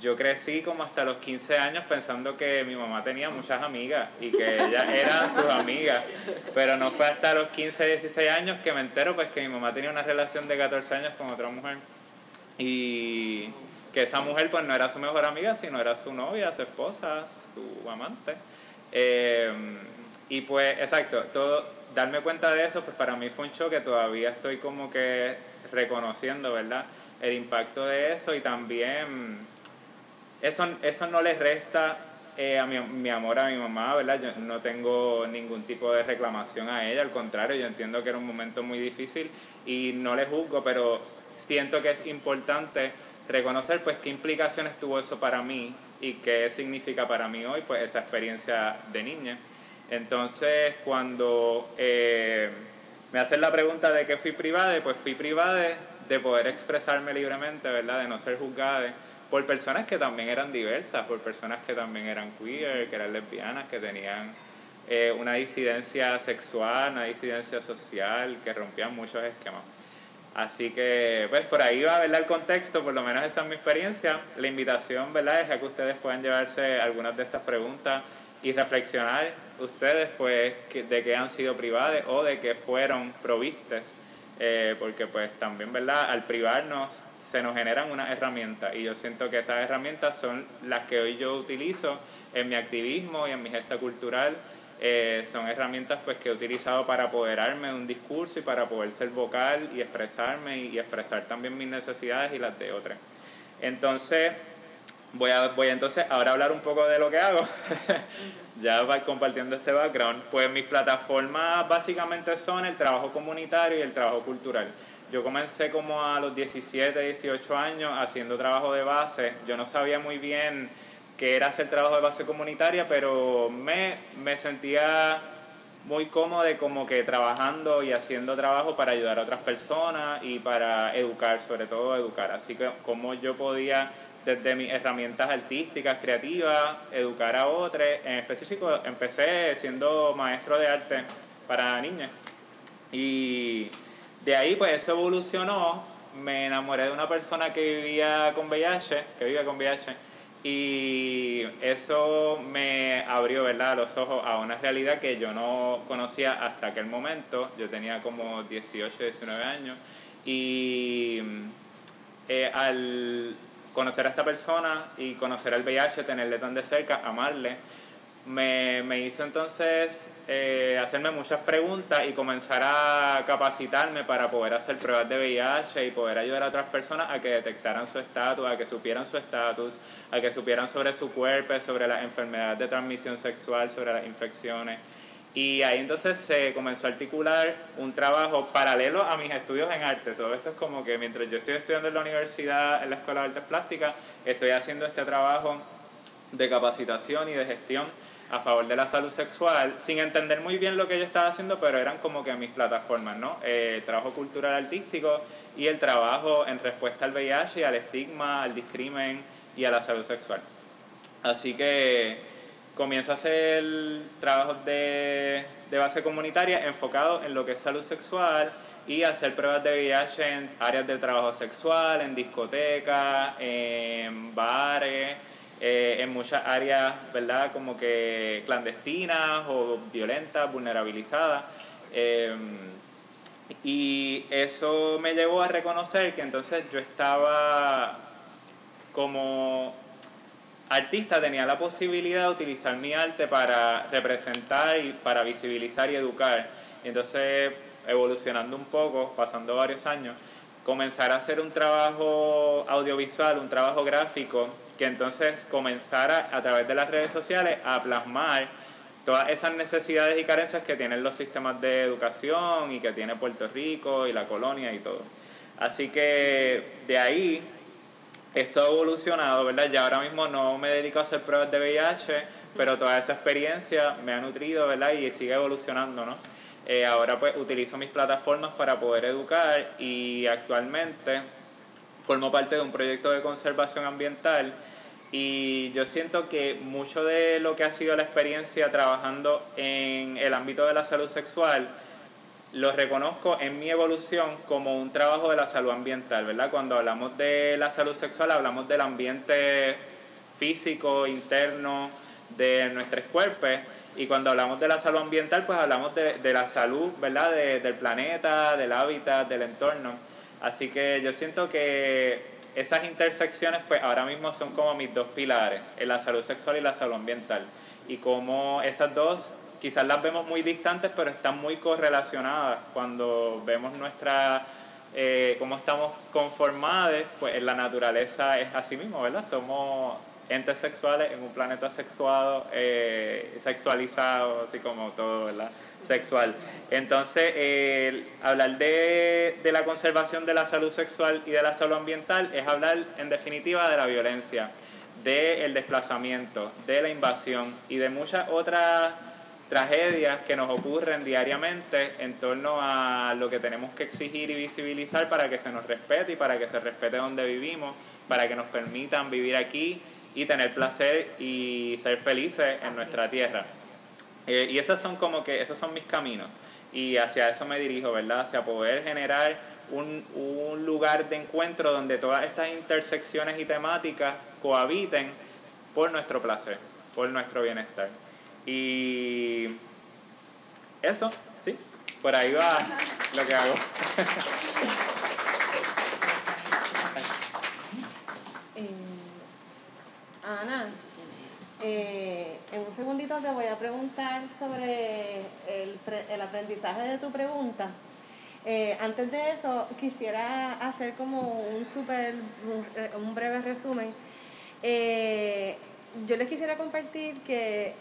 Yo crecí como hasta los 15 años pensando que mi mamá tenía muchas amigas y que ellas eran (laughs) sus amigas, pero no fue hasta los 15, 16 años que me entero pues que mi mamá tenía una relación de 14 años con otra mujer y que esa mujer pues no era su mejor amiga, sino era su novia, su esposa, su amante. Eh, y pues, exacto, todo, darme cuenta de eso, pues para mí fue un choque, todavía estoy como que reconociendo, ¿verdad? El impacto de eso y también eso, eso no le resta eh, a mi, mi amor a mi mamá, ¿verdad? Yo no tengo ningún tipo de reclamación a ella, al contrario, yo entiendo que era un momento muy difícil y no le juzgo, pero siento que es importante reconocer pues qué implicaciones tuvo eso para mí y qué significa para mí hoy pues esa experiencia de niña. Entonces cuando eh, me hacen la pregunta de qué fui privada, pues fui privada de poder expresarme libremente, ¿verdad? De no ser juzgada por personas que también eran diversas, por personas que también eran queer, que eran lesbianas, que tenían eh, una disidencia sexual, una disidencia social, que rompían muchos esquemas. Así que, pues por ahí va, ¿verdad? El contexto, por lo menos esa es mi experiencia. La invitación, ¿verdad? Es a que ustedes puedan llevarse algunas de estas preguntas y reflexionar ustedes, pues, de qué han sido privadas o de qué fueron provistes. Eh, porque, pues, también, ¿verdad? Al privarnos se nos generan unas herramientas y yo siento que esas herramientas son las que hoy yo utilizo en mi activismo y en mi gesta cultural. Eh, son herramientas pues que he utilizado para apoderarme de un discurso y para poder ser vocal y expresarme y, expresar también mis necesidades y las de otras. Entonces, voy a, voy entonces ahora hablar un poco de lo que hago. (laughs) ya compartiendo este background. Pues mis plataformas básicamente son el trabajo comunitario y el trabajo cultural. Yo comencé como a los 17, 18 años haciendo trabajo de base. Yo no sabía muy bien qué era hacer trabajo de base comunitaria, pero me, me sentía muy cómodo como que trabajando y haciendo trabajo para ayudar a otras personas y para educar, sobre todo educar. Así que como yo podía desde mis herramientas artísticas, creativas, educar a otros. En específico, empecé siendo maestro de arte para niñas. Y de ahí, pues eso evolucionó. Me enamoré de una persona que vivía con VIH, que vive con VIH. Y eso me abrió, ¿verdad?, los ojos a una realidad que yo no conocía hasta aquel momento. Yo tenía como 18, 19 años. Y eh, al conocer a esta persona y conocer al VIH, tenerle tan de cerca, amarle, me, me hizo entonces eh, hacerme muchas preguntas y comenzar a capacitarme para poder hacer pruebas de VIH y poder ayudar a otras personas a que detectaran su estatus, a que supieran su estatus, a que supieran sobre su cuerpo, sobre las enfermedades de transmisión sexual, sobre las infecciones. Y ahí entonces se comenzó a articular un trabajo paralelo a mis estudios en arte. Todo esto es como que mientras yo estoy estudiando en la universidad, en la Escuela de Artes Plásticas, estoy haciendo este trabajo de capacitación y de gestión a favor de la salud sexual, sin entender muy bien lo que yo estaba haciendo, pero eran como que mis plataformas, ¿no? Eh, trabajo cultural artístico y el trabajo en respuesta al VIH, al estigma, al discrimen y a la salud sexual. Así que comienzo a hacer trabajos de, base comunitaria enfocados en lo que es salud sexual y hacer pruebas de VIH en áreas de trabajo sexual, en discotecas, en bares, eh, en muchas áreas, ¿verdad? Como que clandestinas o violentas, vulnerabilizadas. Em, y eso me llevó a reconocer que entonces yo estaba como artista tenía la posibilidad de utilizar mi arte para representar y para visibilizar y educar. Y entonces, evolucionando un poco, pasando varios años, comenzar a hacer un trabajo audiovisual, un trabajo gráfico, que entonces comenzara a través de las redes sociales a plasmar todas esas necesidades y carencias que tienen los sistemas de educación y que tiene Puerto Rico y la colonia y todo. Así que de ahí esto ha evolucionado, ¿verdad? Ya ahora mismo no me dedico a hacer pruebas de VIH, pero toda esa experiencia me ha nutrido, ¿verdad? Y sigue evolucionando, ¿no? Eh, ahora pues utilizo mis plataformas para poder educar y actualmente formo parte de un proyecto de conservación ambiental y yo siento que mucho de lo que ha sido la experiencia trabajando en el ámbito de la salud sexual lo reconozco en mi evolución como un trabajo de la salud ambiental, ¿verdad? Cuando hablamos de la salud sexual hablamos del ambiente físico, interno de nuestros cuerpos y cuando hablamos de la salud ambiental pues hablamos de, la salud, ¿verdad? del planeta, del hábitat, del entorno. Así que yo siento que esas intersecciones pues ahora mismo son como mis dos pilares, la salud sexual y la salud ambiental. Y como esas dos quizás las vemos muy distantes, pero están muy correlacionadas. Cuando vemos nuestra, eh, cómo estamos conformados, pues en la naturaleza es así mismo, ¿verdad? Somos entes sexuales en un planeta sexuado, eh, sexualizado, así como todo, ¿verdad? Sexual. Entonces, hablar de, de la conservación de la salud sexual y de la salud ambiental es hablar, en definitiva, de la violencia, del desplazamiento, de la invasión y de muchas otras tragedias que nos ocurren diariamente en torno a lo que tenemos que exigir y visibilizar para que se nos respete y para que se respete donde vivimos, para que nos permitan vivir aquí y tener placer y ser felices en nuestra tierra. Eh, y esos son como que, esos son mis caminos. Y hacia eso me dirijo, ¿verdad? Hacia poder generar un, un lugar de encuentro donde todas estas intersecciones y temáticas cohabiten por nuestro placer, por nuestro bienestar. Y eso, sí, por ahí va lo que hago. (laughs)
Eh, Ana, momentito te voy a preguntar sobre el, el aprendizaje de tu pregunta. Eh, antes de eso, quisiera hacer como un super, un, eh, un breve resumen. Eh, yo les quisiera compartir que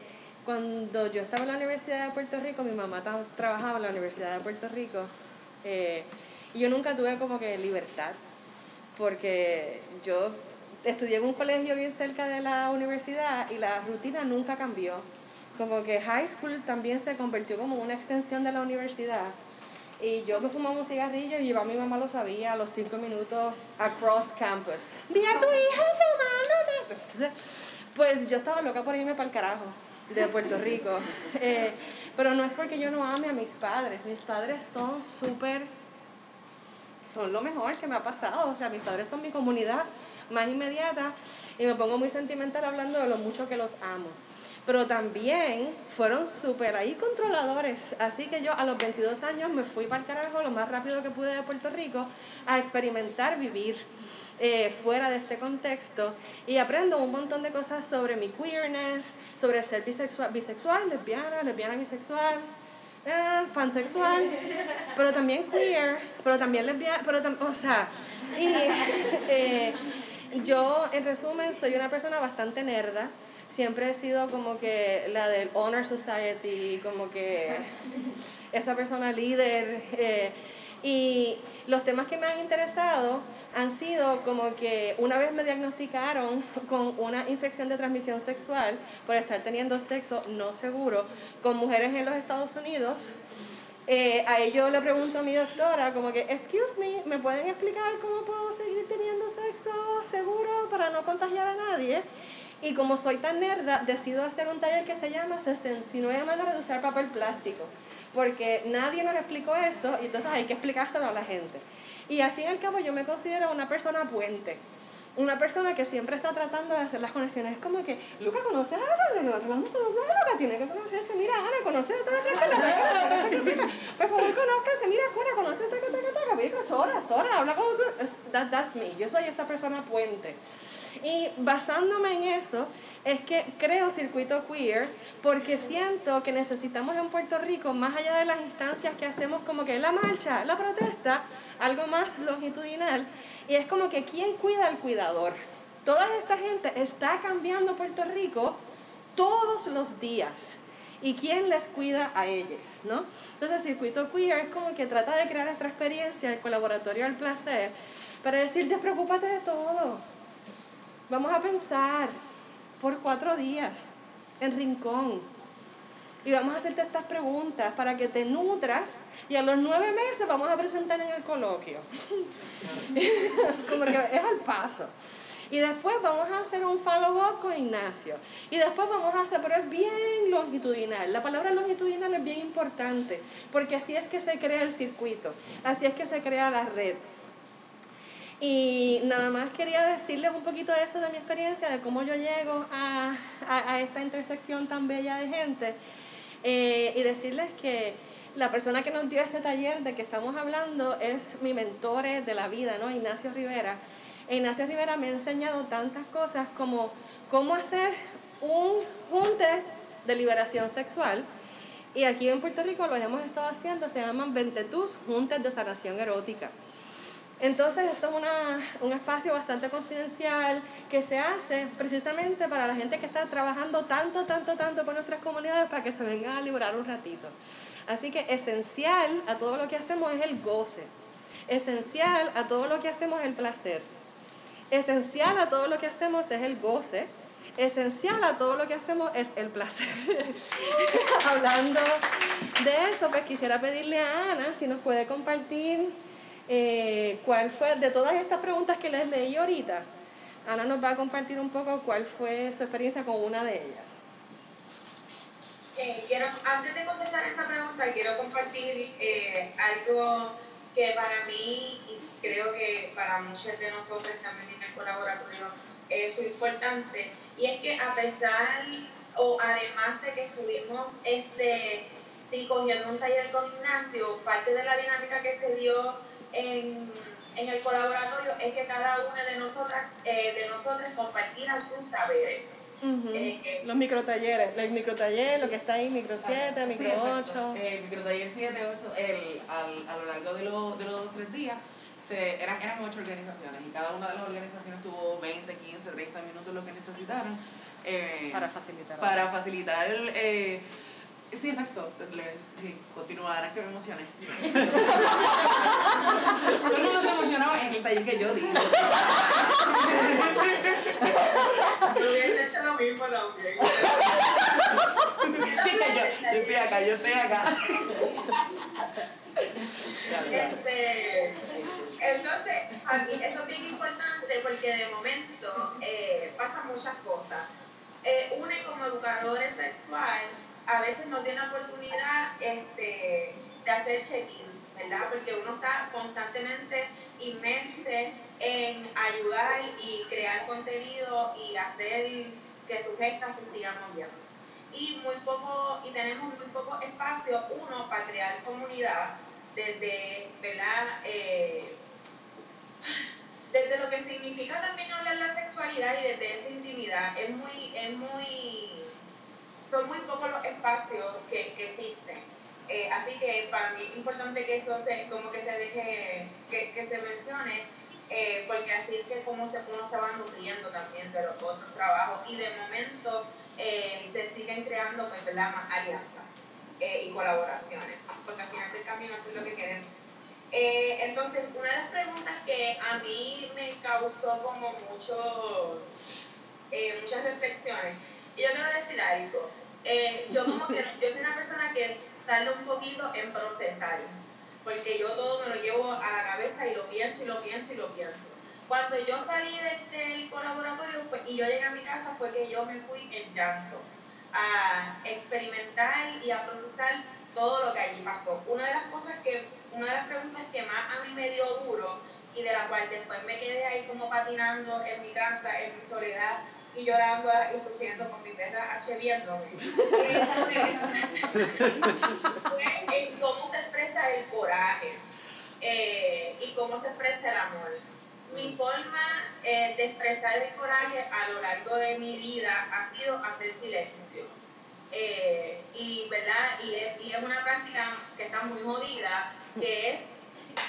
cuando yo estaba en la Universidad de Puerto Rico, mi mamá trabajaba en la Universidad de Puerto Rico, eh, y yo nunca tuve como que libertad, porque yo estudié en un colegio bien cerca de la universidad y la rutina nunca cambió. Como que high school también se convirtió como una extensión de la universidad. Y yo me fumaba un cigarrillo y yo, mi mamá lo sabía a los cinco minutos across campus. Vi a tu hija fumándote. Pues yo estaba loca por irme para el carajo de Puerto Rico. (laughs) Eh, pero no es porque yo no ame a mis padres. Mis padres son súper son lo mejor que me ha pasado. O sea, mis padres son mi comunidad más inmediata y me pongo muy sentimental hablando de lo mucho que los amo. Pero también fueron súper ahí controladores. Así que yo a los 22 años me fui para el carajo lo más rápido que pude de Puerto Rico a experimentar vivir eh, fuera de este contexto y aprendo un montón de cosas sobre mi queerness, sobre ser bisexual, bisexual lesbiana, lesbiana bisexual, eh, pansexual, pero también queer, pero también lesbiana, pero tam- o sea, y (laughs) eh, yo en resumen soy una persona bastante nerda, siempre he sido como que la del Honor Society, como que (laughs) esa persona líder, eh, y los temas que me han interesado han sido como que una vez me diagnosticaron (laughs) con una infección de transmisión sexual por estar teniendo sexo no seguro con mujeres en los Estados Unidos. Eh, a ello le pregunto a mi doctora como que, excuse me, ¿me pueden explicar cómo puedo seguir teniendo sexo seguro para no contagiar a nadie? Y como soy tan nerda, decido hacer un taller que se llama 69 maneras de usar papel plástico. Porque nadie nos explicó eso y entonces hay que explicárselo a la gente. Y al fin y al cabo yo me considero una persona puente. Una persona que siempre está tratando de hacer las conexiones. Es como que, Luca, ¿conoces a Ana? ¿Cuándo conoces a Luca? Tiene que conocerse. Mira, Ana, ¿conoces a Ana? Por favor, conózcase. Mira, Cora, ¿conoces a Taca, Taca, Taca? Mira, Sora, Sora, habla con... That, that's me. Yo soy esa persona puente. Y basándome en eso, es que creo circuito queer porque siento que necesitamos en Puerto Rico, más allá de las instancias que hacemos como que la marcha, la protesta, algo más longitudinal. Y es como que ¿quién cuida al cuidador? Toda esta gente está cambiando Puerto Rico todos los días. ¿Y quién les cuida a ellos? ¿no? Entonces, Circuito Queer es como que trata de crear esta experiencia, el colaboratorio del placer, para decir, despreocúpate de todo. Vamos a pensar por cuatro días en Rincón. Y vamos a hacerte estas preguntas para que te nutras y a los nueve meses vamos a presentar en el coloquio. (laughs) Como que es al paso. Y después vamos a hacer un follow-up con Ignacio. Y después vamos a hacer, pero es bien longitudinal. La palabra longitudinal es bien importante, porque así es que se crea el circuito, así es que se crea la red. Y nada más quería decirles un poquito de eso de mi experiencia, de cómo yo llego a, a, a esta intersección tan bella de gente. Eh, y decirles que la persona que nos dio este taller de que estamos hablando es mi mentor de la vida, ¿no? Ignacio Rivera. E Ignacio Rivera me ha enseñado tantas cosas como cómo hacer un junte de liberación sexual. Y aquí en Puerto Rico lo hemos estado haciendo, se llaman Ventetus Juntes de Sanación Erótica. Entonces, esto es una, un espacio bastante confidencial que se hace precisamente para la gente que está trabajando tanto, tanto, tanto por nuestras comunidades para que se vengan a liberar un ratito. Así que esencial a todo lo que hacemos es el goce. Esencial a todo lo que hacemos es el placer. Esencial a todo lo que hacemos es el goce. Esencial a todo lo que hacemos es el placer. (laughs) Hablando de eso, pues quisiera pedirle a Ana si nos puede compartir eh, cuál fue, de todas estas preguntas que les leí ahorita, Ana nos va a compartir un poco cuál fue su experiencia con una de ellas.
Eh, quiero, antes de contestar esta pregunta, quiero compartir eh, algo que para mí y creo que para muchos de nosotros también en el colaboratorio eh, fue importante. Y es que a pesar o además de que estuvimos este, sí, cogiendo un taller con Ignacio, parte de la dinámica que se dio en, en el colaboratorio es que cada una de nosotras, eh, de nosotras compartiera sus saberes. Eh, que-
Los microtalleres, los microtalleres, lo que está ahí, micro 7,
Sí,
micro
exacto.
8.
Eh, microtaller 7, 8, el, al, a lo largo de, los de los tres días, se, eran, eran ocho organizaciones y cada una de las organizaciones tuvo 20, 15, 30 minutos lo que necesitaron. eh,
Para facilitar.
para facilitar el... Eh, sí, exacto. Le, sí, continúa, ahora es que me emocioné. Todo el mundo se emocionaba en el taller que yo di.
Yo hubiese hecho lo mismo también.
Sí, que yo, yo estoy acá, yo estoy acá.
Este, entonces, a mí eso es bien importante porque de momento eh, pasan muchas cosas. Eh, uno como educador sexual a veces no tiene oportunidad este, de hacer check-in, ¿verdad? Porque uno está constantemente inmerso en ayudar y crear contenido y hacer que sus gestas se sigan moviendo. Y muy poco, y tenemos muy poco espacio, uno, para crear comunidad, desde, ¿verdad? Eh, desde lo que significa también hablar la sexualidad y desde esa intimidad, es muy, es muy, son muy pocos los espacios que, que existen. Eh, así que para mí es importante que eso se, como que se deje, que, que se mencione, eh, porque así es que como se, uno se va nutriendo también de los otros trabajos y de momento eh, se siguen creando pues, más alianzas eh, y colaboraciones, porque al final del camino eso es lo que queremos. Eh, entonces, una de las preguntas que a mí me causó como mucho, eh, muchas reflexiones, y yo quiero decir algo, eh, yo como que, yo soy una persona que tarda un poquito en procesar, porque yo todo me lo llevo a la cabeza y lo pienso y lo pienso y lo pienso. Cuando yo salí de- del colaboratorio fue- y yo llegué a mi casa fue que yo me fui en llanto a experimentar y a procesar todo lo que allí pasó. Una de las cosas que, una de las preguntas que más a mí me dio duro y de la cual después me quedé ahí como patinando en mi casa, en mi soledad y llorando y sufriendo con mi perra H viéndome. (laughs) en cómo se expresa el coraje eh, y cómo se expresa el amor. Mi forma eh, de expresar el coraje a lo largo de mi vida ha sido hacer silencio. Eh, y, ¿verdad? Y, es, y es una práctica que está muy jodida, que es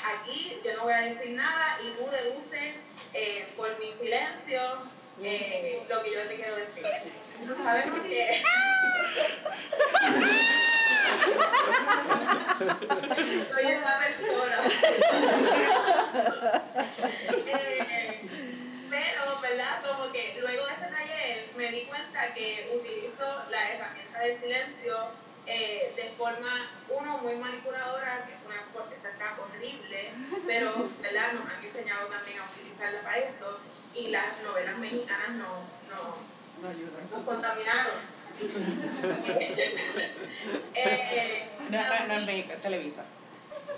aquí yo no voy a decir nada y tú deduces eh, por mi silencio lo que yo te quiero decir. ¿Sabes por qué? Soy esa persona. Eh, pero, ¿verdad? Como que luego de ese taller me di cuenta que utilizo la herramienta del silencio eh, de forma, uno, muy manipuladora, que es una que está horrible, pero, ¿verdad? Nos han enseñado también a utilizarla para eso y las novelas mexicanas no, no, nos contaminaron. (laughs) eh,
No, no, no es México, es Televisa.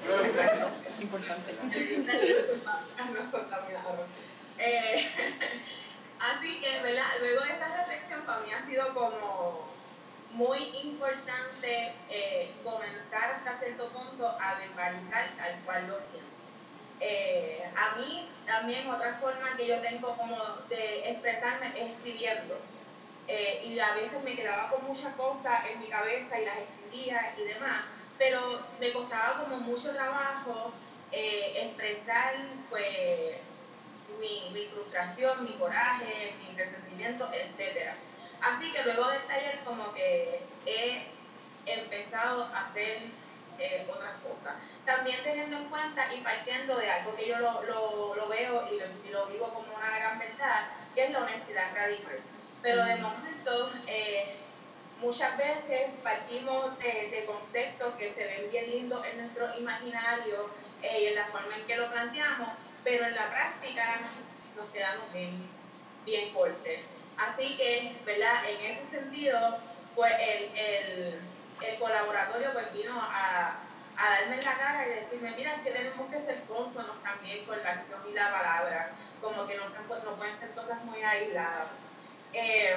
(laughs) Importante.
nos contaminaron. Eh, (laughs) así que, ¿verdad? Luego de esa reflexión para mí ha sido como muy importante eh, comenzar hasta cierto punto a verbalizar tal cual lo siento. Eh, a mí también otra forma que yo tengo como de expresarme es escribiendo. Eh, y a veces me quedaba con muchas cosas en mi cabeza y las escribía y demás, pero me costaba como mucho trabajo eh, expresar pues mi, frustración, mi coraje, mi resentimiento, etc. Así que luego del taller como que he empezado a hacer otras cosas. También teniendo en cuenta y partiendo de algo que yo lo, lo, lo veo y lo, y lo vivo como una gran verdad, que es la honestidad radical. Pero de momento, eh, muchas veces partimos de, de conceptos que se ven bien lindos en nuestro imaginario eh, y en la forma en que lo planteamos, pero en la práctica nos quedamos bien, bien cortes. Así que, ¿verdad? En ese sentido, pues el, el, el colaboratorio pues vino a, a darme la cara y decirme, mira, que tenemos que ser cónsonos también con la acción y la palabra, como que no, no pueden ser cosas muy aisladas. Eh,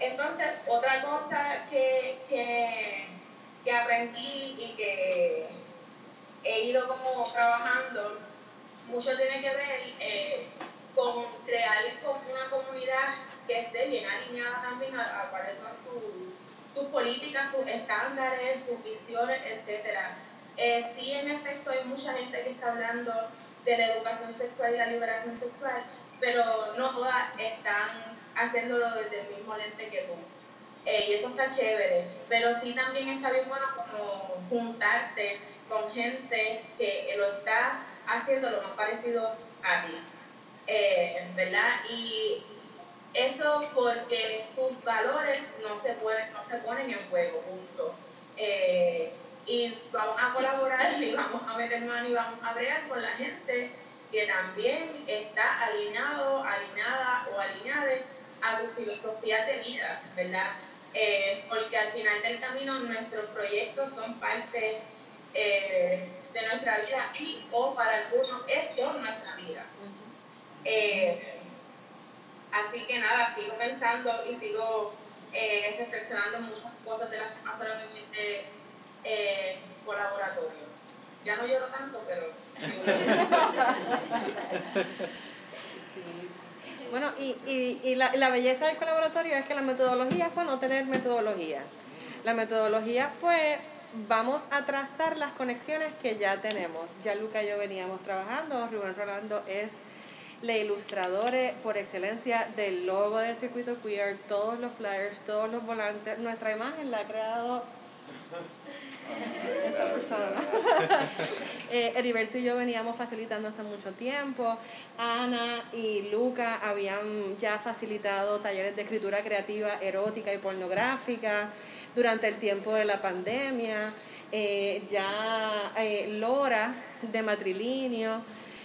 entonces, otra cosa que, que, que aprendí y que he ido como trabajando, mucho tiene que ver eh, con crear una comunidad que esté bien alineada también a, a cuáles son tus políticas, tus estándares, tus visiones, etcétera. Eh, sí, en efecto, hay mucha gente que está hablando de la educación sexual y la liberación sexual, pero no todas están haciéndolo desde el mismo lente que tú. Eh, y eso está chévere, pero sí también está bien bueno como juntarte con gente que lo está haciendo lo más parecido a ti, eh, ¿verdad? Y eso porque tus valores no se, pueden, no se ponen en juego, punto. Eh, y vamos a colaborar (laughs) y vamos a meter mano y vamos a bregar con la gente que también está alineado, alineada o alineada a tu filosofía de vida, ¿verdad? Eh, porque al final del camino nuestros proyectos son parte eh, de nuestra vida y o para algunos es por nuestra vida. Eh, así que nada, sigo pensando y sigo reflexionando muchas cosas de las que pasaron en este colaboratorio. Ya no lloro tanto, pero... (laughs)
Bueno, y, y, y la, la, belleza del colaboratorio es que la metodología fue no tener metodología. La metodología fue, vamos a trazar las conexiones que ya tenemos. Ya Luca y yo veníamos trabajando, Rubén Rolando es la ilustradora por excelencia del logo del circuito queer, todos los flyers, todos los volantes. Nuestra imagen la ha creado (laughs) esta persona. (laughs) eh, Heriberto y yo veníamos facilitando hace mucho tiempo. Ana y Luca habían ya facilitado talleres de escritura creativa, erótica y pornográfica durante el tiempo de la pandemia. Eh, ya eh, Lora de Matrilinio,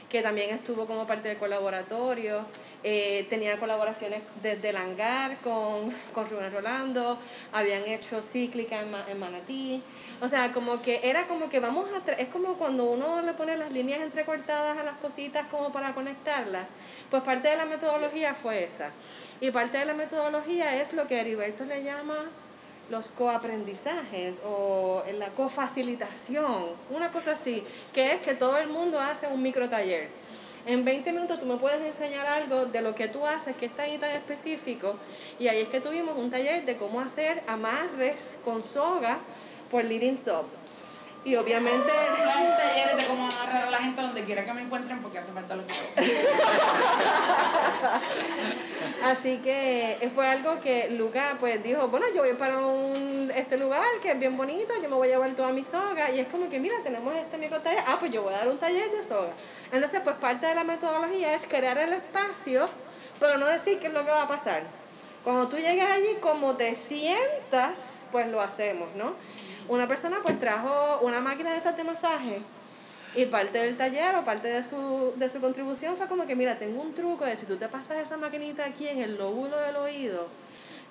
que también estuvo como parte del colaboratorio. Eh, tenía colaboraciones desde el hangar con, con Rubén Rolando, habían hecho cíclica en, en Manatí. O sea, como que era como que vamos a... Es como cuando uno le pone las líneas entrecortadas a las cositas como para conectarlas. Pues parte de la metodología fue esa. Y parte de la metodología es lo que Heriberto le llama los coaprendizajes o la cofacilitación, una cosa así, que es que todo el mundo hace un micro taller en 20 minutos tú me puedes enseñar algo de lo que tú haces que está ahí tan específico. Y ahí es que tuvimos un taller de cómo hacer amarres con soga por Leading Soap. Y obviamente.
Flash talleres de cómo agarrar a la gente donde quiera que me encuentren porque hace falta lo que (laughs)
Así que fue algo que Luca pues dijo, bueno, yo voy para un, este lugar que es bien bonito, yo me voy a llevar toda mi soga. Y es como que, mira, tenemos este micro taller, ah, pues yo voy a dar un taller de soga. Entonces, pues parte de la metodología es crear el espacio, pero no decir qué es lo que va a pasar. Cuando tú llegas allí, como te sientas, pues lo hacemos, ¿no? Una persona pues trajo una máquina de estas de masaje y parte del taller o parte de su, de su contribución fue como que, mira, tengo un truco de si tú te pasas esa maquinita aquí en el lóbulo del oído,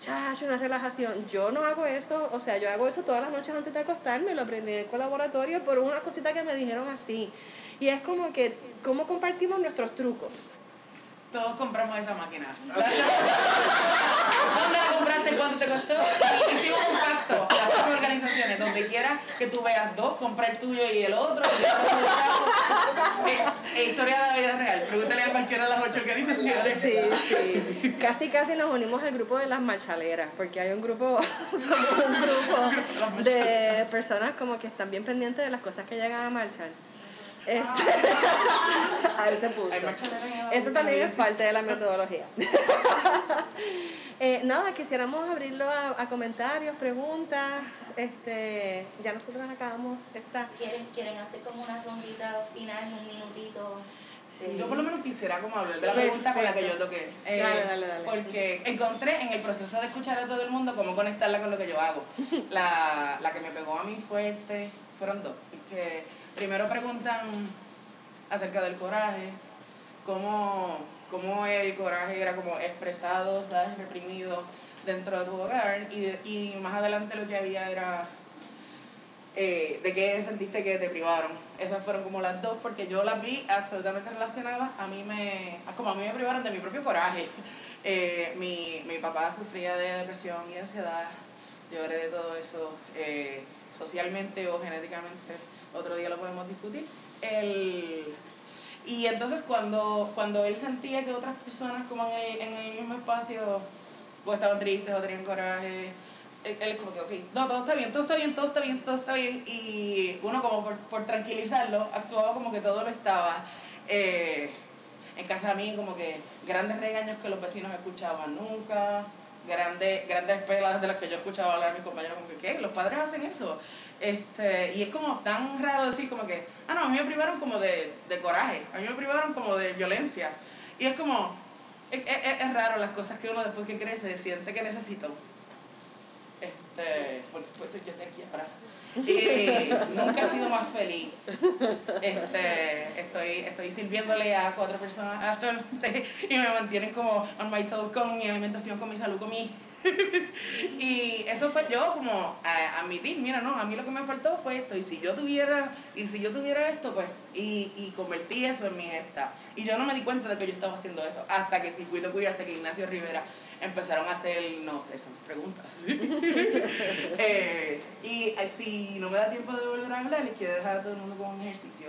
chacho, una relajación. Yo no hago eso, o sea, yo hago eso todas las noches antes de acostarme, lo aprendí en el laboratorio por una cosita que me dijeron así. Y es como que, ¿cómo compartimos nuestros trucos?
todos compramos esa máquina. (laughs) ¿Dónde la compraste? ¿Cuánto te costó? Hicimos un pacto, donde quiera que tú veas dos, compra el tuyo y el otro. Es (laughs) historia de la vida real. Pregúntale a cualquiera de las ocho organizaciones.
Sí, sí. Casi, casi nos unimos al grupo de las marchaleras, porque hay un grupo, (laughs) un grupo (laughs) de personas como que están bien pendientes de las cosas que llegan a marchar. Este, (laughs) a ese punto. Eso también es parte de la metodología. (laughs) eh, nada, quisiéramos abrirlo a, comentarios, preguntas. Este, ya nosotros acabamos esta.
¿Quieren, quieren hacer como una rondita final, un minutito.
Yo por lo menos quisiera como hablar de la pregunta con la que yo toqué.
Eh, dale, dale, dale.
Porque encontré en el proceso de escuchar a todo el mundo cómo conectarla con lo que yo hago. La, la que me pegó a mí fuerte fueron dos. Que primero preguntan acerca del coraje, cómo, cómo el coraje era como expresado, ¿sabes? reprimido dentro de tu hogar y, y más adelante lo que había era eh, de qué sentiste que te privaron. Esas fueron como las dos porque yo las vi absolutamente relacionadas. A mí me, como a mí me privaron de mi propio coraje. (laughs) Eh, mi, mi papá sufría de depresión y ansiedad. Yo de todo eso eh, socialmente o genéticamente otro día lo podemos discutir. El, y entonces cuando, cuando él sentía que otras personas como en el, en el mismo espacio o estaban tristes o tenían coraje. Él él como que, ok, no, todo está bien, todo está bien, todo está bien, todo está bien. Y uno como por, por tranquilizarlo, actuaba como que todo lo estaba. Eh, en casa de mí como que grandes regaños que los vecinos escuchaban nunca, grandes, grandes pelas de las que yo escuchaba hablar a mis compañeros como que, ¿qué? Los padres hacen eso. Este, y es como tan raro decir como que, ah, no, a mí me privaron como de, de coraje, a mí me privaron como de violencia. Y es como, es, es- es raro las cosas que uno después que crece siente que necesita. Este, porque pues yo estoy aquí ahora. Y nunca he sido más feliz. Este, estoy, estoy sirviéndole a cuatro personas y me mantienen como on my toes con mi alimentación, con mi salud, con mi... (laughs) y eso fue yo como a, admitir, mira, no, a mí lo que me faltó fue esto, y si yo tuviera, y si yo tuviera esto, pues, y, y convertí eso en mi gesta. Y yo no me di cuenta de que yo estaba haciendo eso, hasta que Circuito Queer, hasta que Ignacio Rivera empezaron a hacer, no sé, esas preguntas. (laughs) Eh, y eh, si no me da tiempo de volver a hablar, les quiero dejar a todo el mundo con un ejercicio.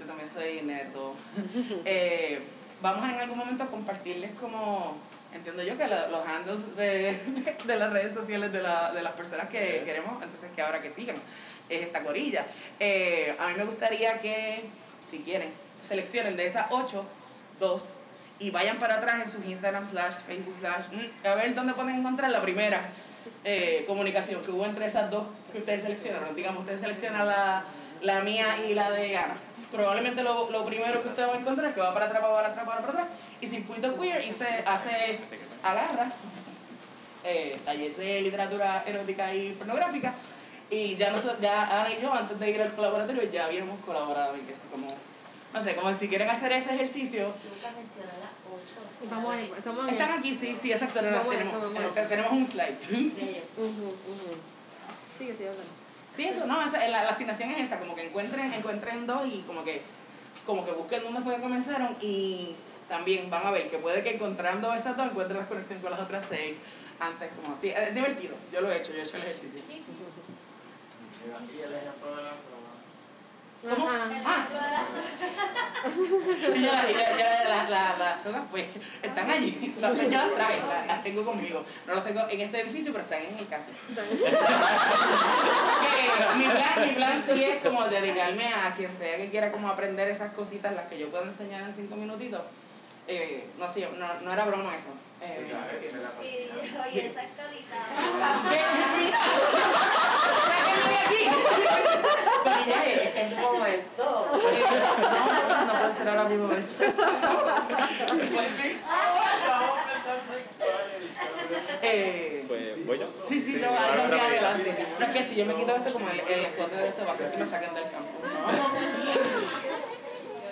Yo también soy neto. (laughs) Eh, vamos en algún momento a compartirles como, entiendo yo que la- los handles de, de, de las redes sociales de, la, de las personas que queremos, entonces que ahora que sigan es esta corilla. Eh, a mí me gustaría que, si quieren, seleccionen de esas ocho, dos, y vayan para atrás en sus Instagram slash, Facebook slash, mm, a ver dónde pueden encontrar la primera eh, comunicación que hubo entre esas dos que ustedes seleccionaron. Digamos, ustedes seleccionan la, la mía y la de Ana. Probablemente lo, lo primero que ustedes van a encontrar es que va para atrás, va para atrás, va para atrás, y Circuito Queer y se hace, agarra, eh, taller de literatura erótica y pornográfica, y ya, nosotros, ya Ana y yo, antes de ir al laboratorio, ya habíamos colaborado en eso, como, no sé, como si quieren hacer ese ejercicio.
Estamos
están aquí, sí, sí, exacto, no, no, tenemos, un slide.
Bello.
Ujú, ujú. Sigue, sigue hablando.
Sí, eso, no, esa- la, asignación es esa, como que encuentren, encuentren dos y como que, como que busquen dónde fue que comenzaron y también van a ver que puede que encontrando esas dos encuentren la conexión con las otras seis antes, como así. Es divertido, yo lo he hecho, yo he hecho el ejercicio.
Y el ejemplo.
¿Cómo? Ah,
las (laughs)
y ya, ya, ya la- la- las sogas pues están allí, las, yo las traje, las, las tengo conmigo. No las tengo en este edificio, pero están en el casa. (laughs) Mi, plan, mi plan sí es como dedicarme a quien sea que quiera como aprender esas cositas, las que yo puedo enseñar en cinco minutitos. Eh, no sé, no, no era broma eso. Eh,
Sí, oye, esa.
No, no puede ser ahora mismo. Eh,
Pues voy yo.
Sí, sí, no, no adelante. No es que si yo me quito esto como el, el escote de esto va a ser que me saquen del campo.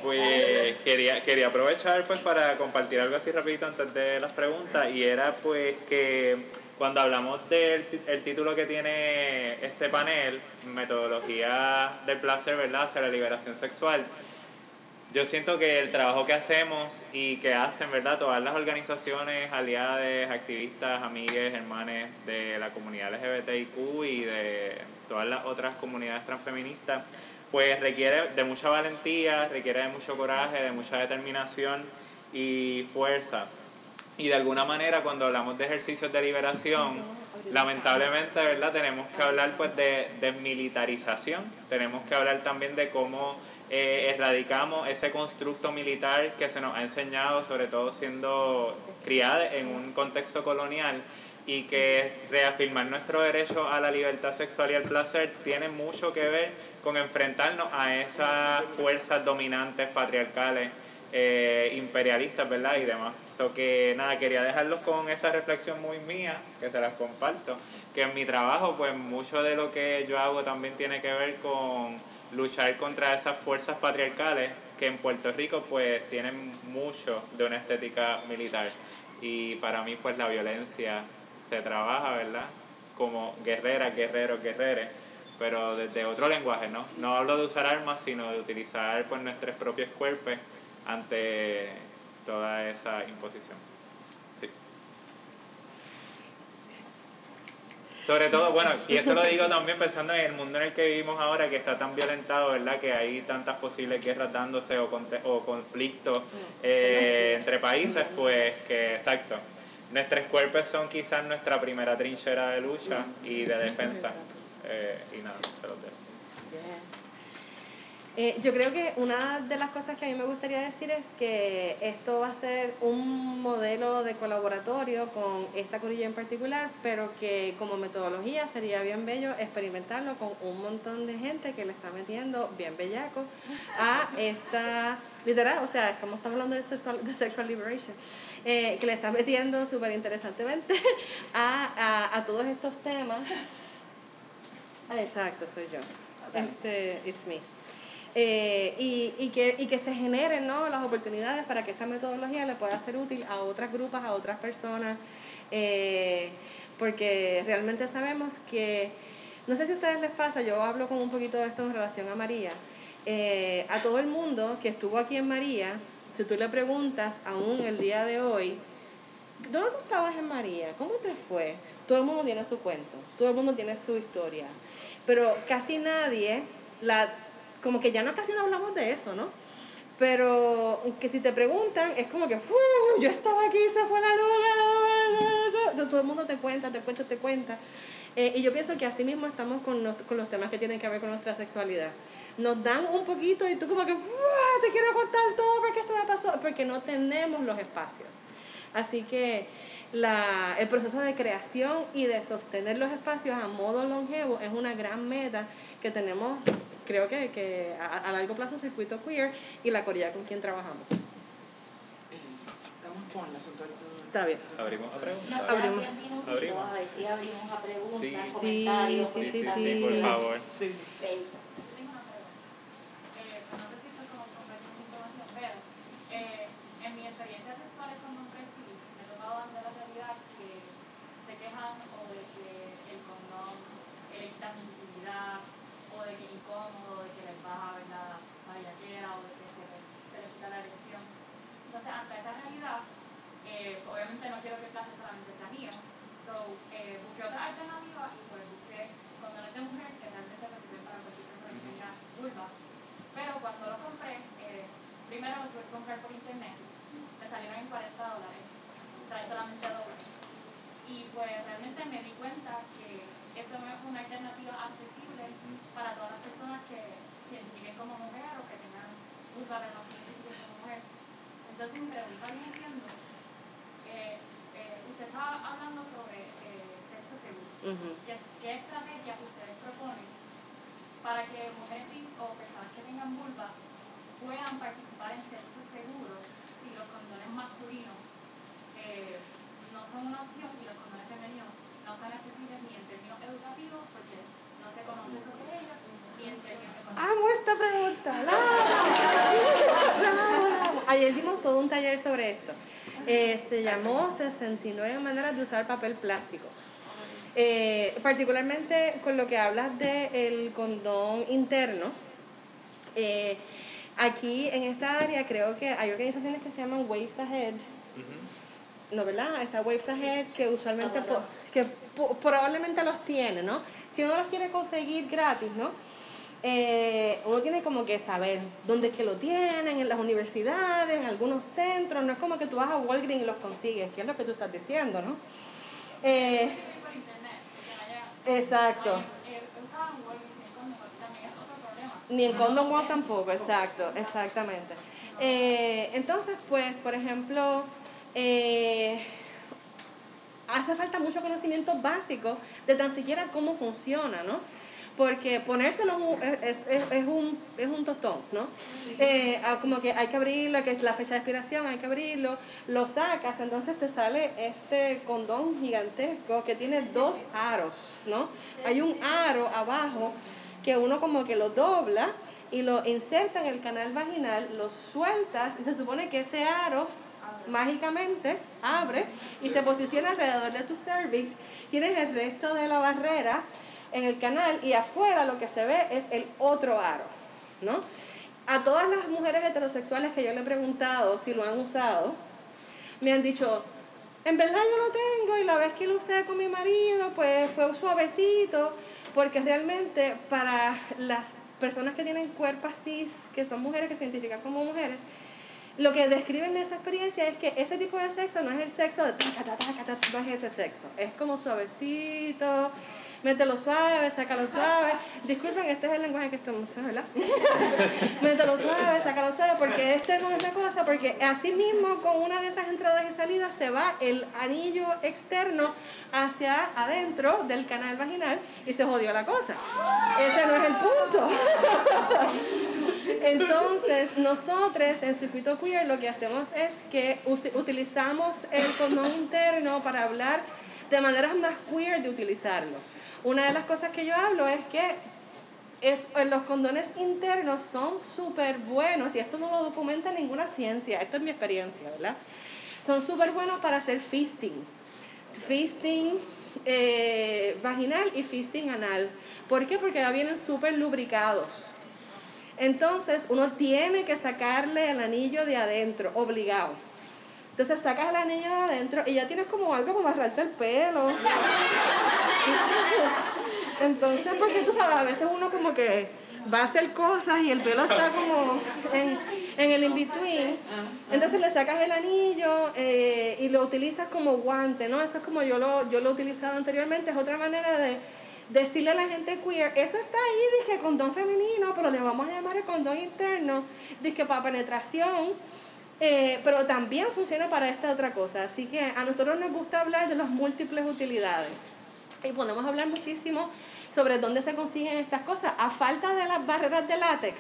Pues quería, quería aprovechar pues para compartir algo así rapidito antes de las preguntas y era pues que cuando hablamos del el título que tiene este panel, metodología del placer, ¿verdad? Hacia la liberación sexual, yo siento que el trabajo que hacemos y que hacen, ¿verdad? Todas las organizaciones, aliadas, activistas, amigues, hermanes de la comunidad LGBTIQ y de todas las otras comunidades transfeministas, pues requiere de mucha valentía, requiere de mucho coraje, de mucha determinación y fuerza. Y de alguna manera cuando hablamos de ejercicios de liberación, lamentablemente, ¿verdad? Tenemos que hablar pues de desmilitarización, tenemos que hablar también de cómo eh, erradicamos ese constructo militar que se nos ha enseñado, sobre todo siendo criadas en un contexto colonial, y que reafirmar nuestro derecho a la libertad sexual y al placer tiene mucho que ver con enfrentarnos a esas fuerzas dominantes patriarcales eh, imperialistas, ¿verdad? Y demás. So que nada, quería dejarlos con esa reflexión muy mía, que se las comparto, que en mi trabajo, pues mucho de lo que yo hago también tiene que ver con luchar contra esas fuerzas patriarcales que en Puerto Rico pues tienen mucho de una estética militar. Y para mí pues la violencia se trabaja, ¿verdad? Como guerreras, guerreros, guerreres, pero desde otro lenguaje, ¿no? No hablo de usar armas, sino de utilizar pues nuestros propios cuerpos ante toda esa imposición. Sí. Sobre todo, bueno, y esto lo digo también pensando en el mundo en el que vivimos ahora, que está tan violentado, ¿verdad? Que hay tantas posibles guerras dándose o, o conflictos eh, entre países, pues que, exacto. nuestros cuerpos son quizás nuestra primera trinchera de lucha y de defensa. Eh, y nada, se los.
Eh, yo creo que una de las cosas que a mí me gustaría decir es que esto va a ser un modelo de colaboratorio con esta corilla en particular, pero que como metodología sería bien bello experimentarlo con un montón de gente que le está metiendo bien bellaco a esta, literal, o sea, como estamos hablando de sexual, de sexual liberation, eh, que le está metiendo súper interesantemente (laughs) a, a, a todos estos temas. Ah, Exacto, soy yo. Este, it's me. Eh, y, y, que, y que se generen ¿no? las oportunidades para que esta metodología le pueda ser útil a otras grupos, a otras personas, eh, porque realmente sabemos que, no sé si a ustedes les pasa, yo hablo con un poquito de esto en relación a María, eh, a todo el mundo que estuvo aquí en María, si tú le preguntas aún el día de hoy, ¿dónde tú estabas en María? ¿Cómo te fue? Todo el mundo tiene su cuento, todo el mundo tiene su historia, pero casi nadie la como que ya no casi no hablamos de eso, ¿no? Pero que si te preguntan, es como que, ¡Fu! yo estaba aquí, se fue la luz, todo el mundo te cuenta, te cuenta, te cuenta. Eh, y yo pienso que así mismo estamos con los, con los temas que tienen que ver con nuestra sexualidad. Nos dan un poquito y tú como que, te quiero contar todo porque esto me pasó, porque no tenemos los espacios. Así que la, el proceso de creación y de sostener los espacios a modo longevo es una gran meta que tenemos creo que, que a, a, largo plazo circuito queer y la Corea con quien trabajamos.
Estamos con
Está bien.
Abrimos a preguntas.
Nos
Abrimos.
quedan 10 minutitos,
Abrimos.
a ver si abrimos a preguntas,
Sí.
comentarios,
Sí, sí, sí, sí.
por favor.
Sí.
Ven.
Tengo una pregunta. Eh, no sé si esto es como compartir mucha información, pero eh, en mi experiencia sexual con hombres sí, me he tocado dar de la realidad que se quejan o de que el condón eh, le quita sensibilidad o de que es incómodo, de que les baja ver la la bellaquera o de que se, se les quita la erección. Entonces, ante esa realidad, eh, obviamente no quiero que el clase solamente sea mío, so, eh, busqué otra alternativa y pues busqué condones de mujer que realmente me sirven para cualquier persona que tenga vulva. Pero cuando lo compré, eh, primero lo tuve que comprar por internet, me salieron en 40 dólares, Y pues realmente me di cuenta que eso no es una alternativa accesible para todas las personas que se identifiquen como mujer o que tengan vulva pero no como mujer. Entonces mi pregunta viene siendo, eh, eh, usted estaba hablando sobre eh, sexo seguro. ¿Qué, qué estrategias ustedes proponen para que mujeres o personas que tengan vulva puedan participar en sexo seguro si los condones masculinos eh, no son una opción y los condones femeninos no son accesibles ni en términos educativos porque no se conoce sobre ellos ni en términos económicos?
Amo esta pregunta. La amo, la amo. Ayer dimos todo un taller sobre esto. Eh, se llamó 69 maneras de usar papel plástico. Eh, particularmente con lo que hablas del condón interno. eh, aquí en esta área creo que hay organizaciones que se llaman Waves Ahead. No, ¿verdad? Está Waves Ahead que usualmente, po- que po- probablemente los tiene, ¿no? Si uno los quiere conseguir gratis, ¿no? Eh, uno tiene como que saber dónde es que lo tienen, en las universidades, en algunos centros. No es como que tú vas a Walgreens y los consigues, que es lo que tú estás diciendo, ¿no? Eh, exacto. Ni en Condom World tampoco, exacto, exactamente. Eh, entonces, pues, por ejemplo, eh, hace falta mucho conocimiento básico de tan siquiera cómo funciona, ¿no? Porque ponérselo es, es, es un, es un tostón, ¿no? Eh, ah, como que hay que abrirlo, que es la fecha de expiración, hay que abrirlo, lo sacas, entonces te sale este condón gigantesco que tiene dos aros, ¿no? Hay un aro abajo que uno como que lo dobla y lo inserta en el canal vaginal, lo sueltas y se supone que ese aro mágicamente abre y se posiciona alrededor de tu cervix. Tienes el resto de la barrera en el canal y afuera lo que se ve es el otro aro, ¿no? A todas las mujeres heterosexuales que yo le he preguntado si lo han usado, me han dicho, en verdad yo lo tengo y la vez que lo usé con mi marido, pues fue suavecito, porque realmente para las personas que tienen cuerpos cis, que son mujeres que se identifican como mujeres, lo que describen de esa experiencia es que ese tipo de sexo no es el sexo de taca, taca, taca, no es ese sexo. Es como suavecito, mételo suave, sácalo suave. Disculpen, este es el lenguaje que estamos ¿verdad? (laughs) mételo suave, sácalo suave, porque este no es la cosa, porque así mismo con una de esas entradas y salidas se va el anillo externo hacia adentro del canal vaginal y se jodió la cosa. Ese no es el punto. (laughs) Entonces, nosotros en Circuito Queer lo que hacemos es que utilizamos el condón interno para hablar de maneras más queer de utilizarlo. Una de las cosas que yo hablo es que es, eh, los condones internos son súper buenos y esto no lo documenta ninguna ciencia, esto es mi experiencia, ¿verdad? Son súper buenos para hacer fisting. Fisting eh, vaginal y fisting anal. ¿Por qué? Porque ya vienen súper lubricados. Entonces uno tiene que sacarle el anillo de adentro, obligado. Entonces sacas el anillo de adentro y ya tienes como algo para amarrarte el pelo. (laughs) Entonces, porque tú sabes, a veces uno como que va a hacer cosas y el pelo está como en, en el in-between. Entonces le sacas el anillo eh, y lo utilizas como guante, ¿no? Eso es como yo lo, yo lo he utilizado anteriormente, es otra manera de decirle a la gente queer, eso está ahí, dice condón femenino, pero le vamos a llamar el condón interno, dice para penetración. Eh, pero también funciona para esta otra cosa. Así que a nosotros nos gusta hablar de las múltiples utilidades. Y podemos hablar muchísimo sobre dónde se consiguen estas cosas. A falta de las barreras de látex,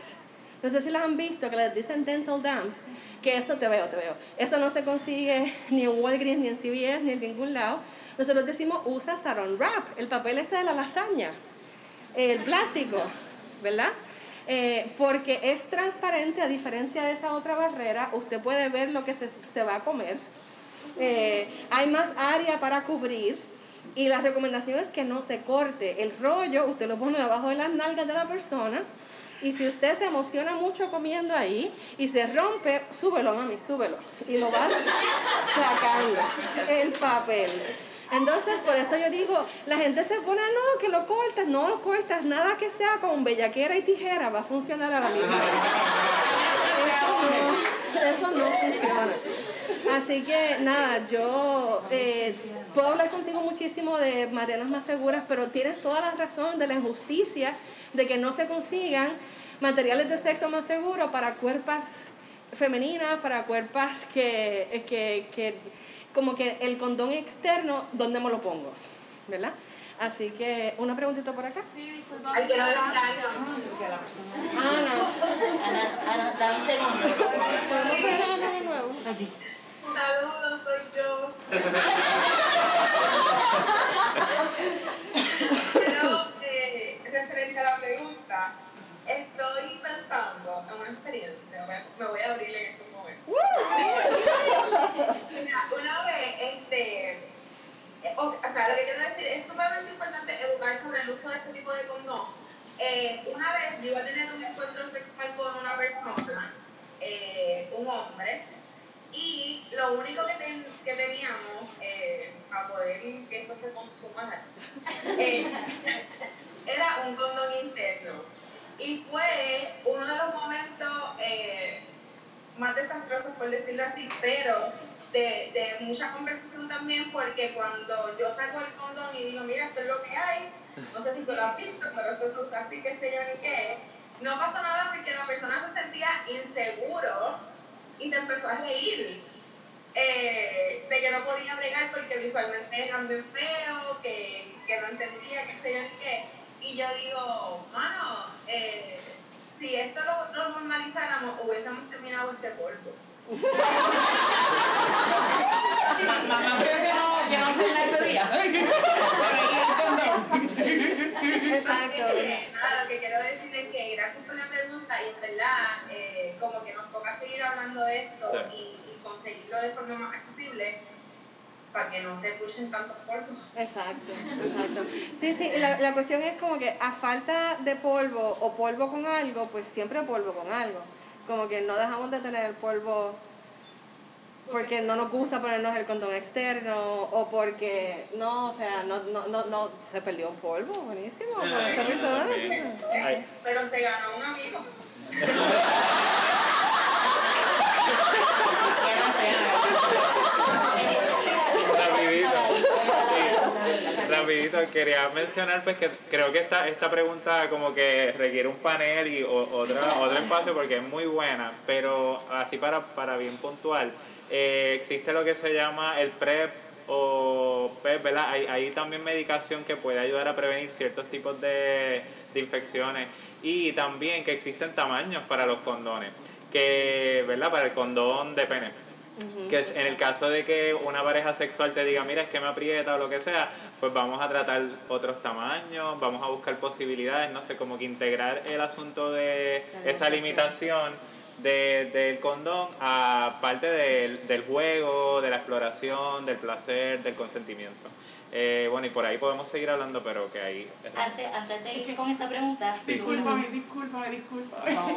no sé si las han visto, que les dicen dental dams, que eso te veo, te veo. Eso no se consigue (laughs) ni en Walgreens, ni en CVS, ni en ningún lado. Nosotros decimos usa saron wrap, el papel este de la lasaña, el plástico, ¿verdad? Eh, porque es transparente a diferencia de esa otra barrera, usted puede ver lo que se, se va a comer. Eh, hay más área para cubrir y la recomendación es que no se corte. El rollo usted lo pone debajo de las nalgas de la persona y si usted se emociona mucho comiendo ahí y se rompe, súbelo, mami, súbelo. Y lo vas sacando el papel. Entonces, por eso yo digo, la gente se pone, no, que lo cortas, no lo cortas, nada que sea con bellaquera y tijera va a funcionar a la misma vez. Eso no, eso no funciona. Así que nada, yo eh, puedo hablar contigo muchísimo de maneras más seguras, pero tienes toda la razón de la injusticia de que no se consigan materiales de sexo más seguros para cuerpos femeninas, para cuerpos que, que como que el condón externo, ¿dónde me lo pongo? ¿Verdad? Así que, una preguntita por acá.
Sí, disculpa.
Ay, decir algo.
Ana,
Ana, Ana, dame un segundo.
¿podemos traer a Ana de nuevo?
Saludos, soy yo. Pero, eh, referente a la pregunta, estoy pensando en una experiencia. Me voy a abrir en estos una vez, este, eh, o, o sea, lo que quiero decir es sumamente importante educar sobre el uso de este tipo de condón. Eh, una vez yo iba a tener un encuentro sexual con una persona, eh, un hombre, y lo único que, ten- que teníamos eh, para poder que esto se consuma eh, era un condón interno. Y fue uno de los momentos más desastrosos, por decirlo así, pero de, de mucha conversación también, porque cuando yo saco el condón y digo, mira, esto es lo que hay, no sé si tú lo has visto, pero esto se usa así, que sé yo ni qué, no pasó nada porque la persona se sentía inseguro y se empezó a reír eh, de que no podía bregar porque visualmente eran bien feo, que, que no entendía, que sé yo ni qué. Y yo digo, mano, eh, si esto lo, lo normalizáramos, hubiésemos terminado este polvo.
Mamá creo que no, que no cena ese día.
Exacto.
Eh, nada, lo que quiero decir es que gracias por la pregunta y en verdad, eh, como que nos toca seguir hablando de esto
Sí.
y, y conseguirlo de forma más accesible para que no se escuchen tantos polvos.
Exacto, exacto. Sí, sí, la, la cuestión es como que a falta de polvo o polvo con algo, pues siempre polvo con algo. Como que no dejamos de tener el polvo porque no nos gusta ponernos el condón externo o porque no, o sea, no, no, no, no se perdió un polvo, buenísimo. esta persona,
Ay.
Pero se ganó un amigo. (laughs)
rapidito, quería mencionar pues que creo que esta, esta pregunta como que requiere un panel y o- otra, otro espacio porque es muy buena, pero así para, para bien puntual, eh, existe lo que se llama el PrEP o PEP, ¿verdad? Hay, hay también medicación que puede ayudar a prevenir ciertos tipos de, de infecciones y también que existen tamaños para los condones, que, ¿verdad? Para el condón de pene. Que en el caso de que una pareja sexual te diga, mira, es que me aprieta o lo que sea, pues vamos a tratar otros tamaños, vamos a buscar posibilidades, no sé, como que integrar el asunto de esa limitación de, del condón a parte del, del juego, de la exploración, del placer, del consentimiento. Eh, bueno, y por ahí podemos seguir hablando, pero que ahí...
Antes, antes de ir con esta pregunta,
Discúlpame, discúlpame, discúlpame.
No.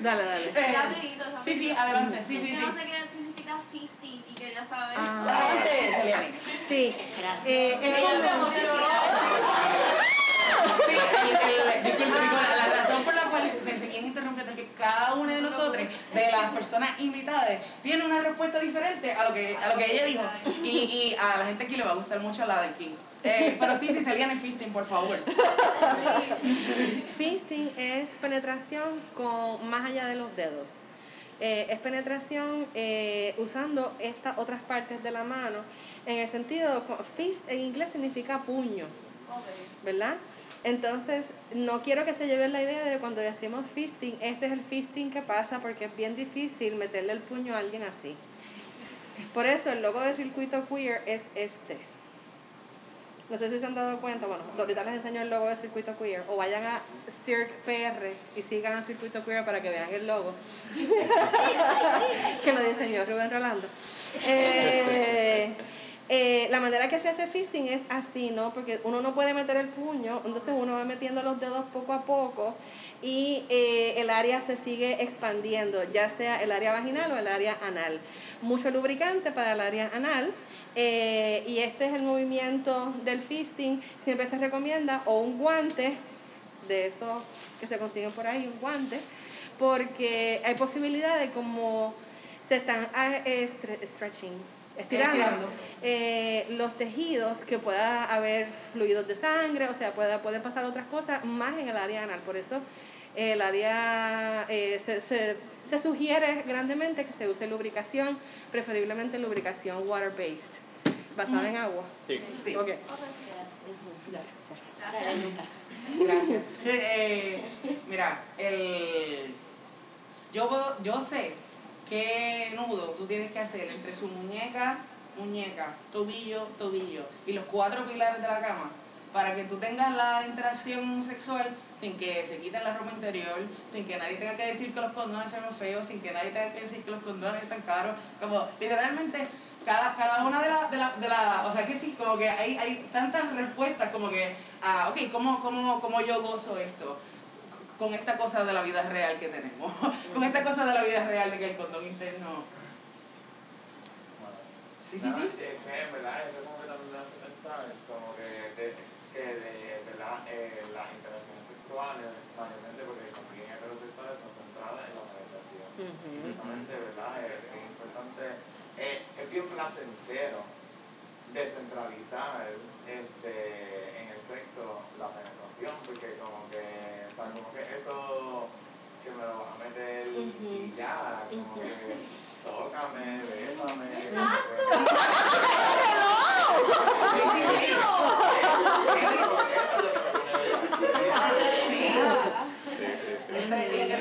Dale, dale.
Eh,
Rapidito, rapidito.
Sí, sí, adelante, sí, sí, sí.
no sé qué significa fisting y quería saber.
Adelante, Celiani.
Sí.
Gracias.
Eh, es
Ella se
como-
emocionó.
Sí, el- el- disculpa, Nicola, la razón por la cual te seguí en interrumpirte es que cada una de nosotros, de las personas invitadas, tiene una respuesta diferente a lo que, a lo que ella dijo. Y, y a la gente aquí le va a gustar mucho la del King. Eh, pero sí, sí, salían en fisting, por favor.
Fisting es penetración con más allá de los dedos. Eh, es penetración eh, usando estas otras partes de la mano. En el sentido, fist en inglés significa puño, ¿verdad? Entonces, no quiero que se lleven la idea de cuando decimos fisting, este es el fisting que pasa porque es bien difícil meterle el puño a alguien así. Por eso el logo de circuito queer es este. No sé si se han dado cuenta, bueno, ahorita les enseño el logo de Circuito Queer. O vayan a Circ PR y sigan a Circuito Queer para que vean el logo. (laughs) que lo diseñó Rubén Rolando. Eh, eh, la manera que se hace fisting es así, ¿no? Porque uno no puede meter el puño, entonces uno va metiendo los dedos poco a poco y eh, el área se sigue expandiendo, ya sea el área vaginal o el área anal. Mucho lubricante para el área anal. eh, y este es el movimiento del fisting. Siempre se recomienda o un guante, de esos que se consiguen por ahí, un guante, porque hay posibilidad de como se están eh, stre- stretching, estirando,
Estirando.
eh, los tejidos, que pueda haber fluidos de sangre, o sea, pueda, pueden pasar otras cosas más en el área anal. Por eso eh, el área eh, se, se, se sugiere grandemente que se use lubricación, preferiblemente lubricación water-based, basada en agua.
Sí.
Sí.
Ok.
Dale, Luca.
Gracias. Eh, mira, el, yo, puedo- yo sé qué nudo tú tienes que hacer entre su muñeca, muñeca, tobillo, tobillo y los cuatro pilares de la cama para que tú tengas la interacción sexual sin que se quiten la ropa interior, sin que nadie tenga que decir que los condones ven feos, sin que nadie tenga que decir que los condones están caros, como literalmente cada, cada una de las, de la, de la, o sea que sí, como que hay, hay tantas respuestas como que, ah, ok, ¿cómo, cómo, ¿cómo yo gozo esto? Con esta cosa de la vida real que tenemos, (laughs) con esta cosa de la vida real de que el condón interno... Sí, sí, sí.
Es que, en verdad, eso como que también me hace pensar, como que, de, que de, ¿verdad? Eh, las interacciones sexuales, mayormente porque también heterosexuales son centradas en la penetración. Justamente, ¿verdad? Es, es importante, eh, es bien placentero descentralizar este, en el sexo la penetración, porque como que, sea, como que eso que me lo vas a meter y ya, como que (laughs) tócame, bésame. Exacto. (laughs)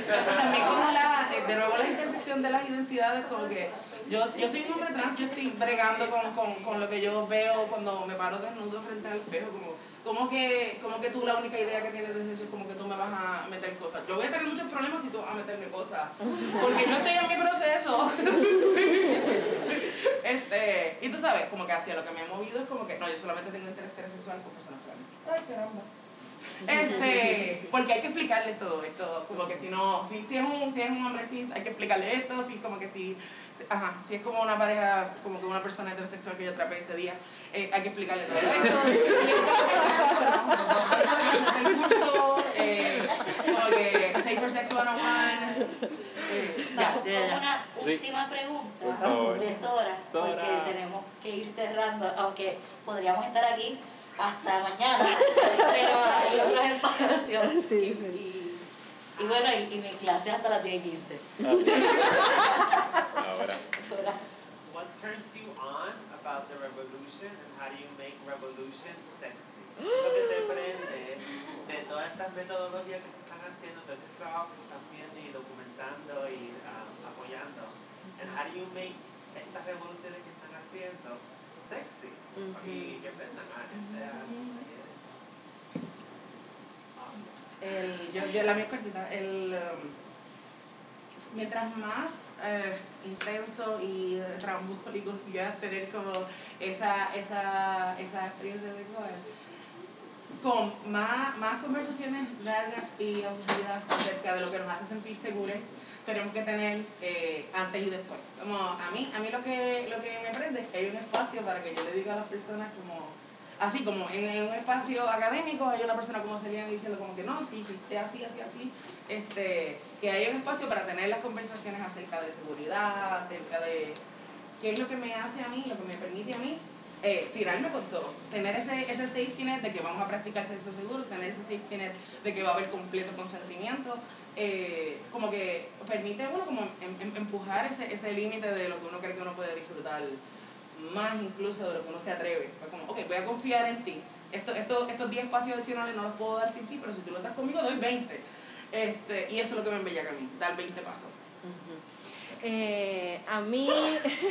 También como la, de nuevo la intersección de las identidades, como que yo, yo soy un hombre trans, yo estoy bregando con, con, con lo que yo veo cuando me paro desnudo frente al espejo, como, como, que, como que tú la única idea que tienes de eso es como que tú me vas a meter cosas. Yo voy a tener muchos problemas si tú vas a meterme cosas, porque yo estoy en mi proceso. (laughs) este, y tú sabes, como que hacia lo que me he movido es como que, no, yo solamente tengo interés sexual con personas trans. Ay, caramba. Este, porque hay que explicarles todo esto, como que si no, si, si, es un, si es un hombre cis, hay que explicarle esto, si como que si, ajá, si es como una pareja, como que una persona heterosexual que yo atrapé ese día, eh, hay que explicarle todo esto. Y el curso, eh, como que Safer Sex 101, eh, ya,
una última pregunta de Sora, porque tenemos que ir cerrando, aunque podríamos estar aquí hasta mañana, (laughs) pero hay otros espacios.
Sí,
y,
sí.
Y, bueno, y, y mi clase hasta las 10 y 15.
Ahora.
Hola.
What turns you on about the revolution and how do you make revolution sexy? (gasps) Lo que te prende de todas estas metodologías que se están haciendo, todo este trabajo que están viendo y documentando y ah, apoyando. And how do you make estas revoluciones que están haciendo sexy? Y que prendan a gente a
El, yo, yo la mía cortita. El, um, mientras más eh, intenso y trambólico quieras tener como esa, esa, esa experiencia sexual, con más, más conversaciones largas y aburridas acerca de lo que nos hace sentir seguros, tenemos que tener eh, antes y después. Como a mí, a mí lo que, lo que me prende es que hay un espacio para que yo le diga a las personas como así como en, un espacio académico hay una persona como sería diciendo como que no, sí, hiciste así, así, así, este, que hay un espacio para tener las conversaciones acerca de seguridad, acerca de qué es lo que me hace a mí, lo que me permite a mí eh, tirarme con todo, tener ese, ese safety net de que vamos a practicar sexo seguro, tener ese safety net de que va a haber completo consentimiento, eh, como que permite bueno como em- em- empujar ese, ese límite de lo que uno cree que uno puede disfrutar más incluso de lo que uno se atreve. Fue como, ok, voy a confiar en ti. Esto, esto, estos 10 espacios adicionales no los puedo dar sin ti, pero si tú lo estás conmigo, doy 20. Este, y eso es lo que me embellaca a mí, dar 20 pasos.
Eh, a mí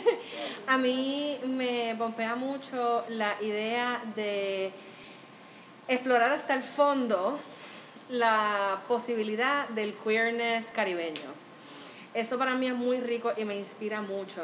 (laughs) a mí me pompea mucho la idea de explorar hasta el fondo la posibilidad del queerness caribeño. Eso para mí es muy rico y me inspira mucho.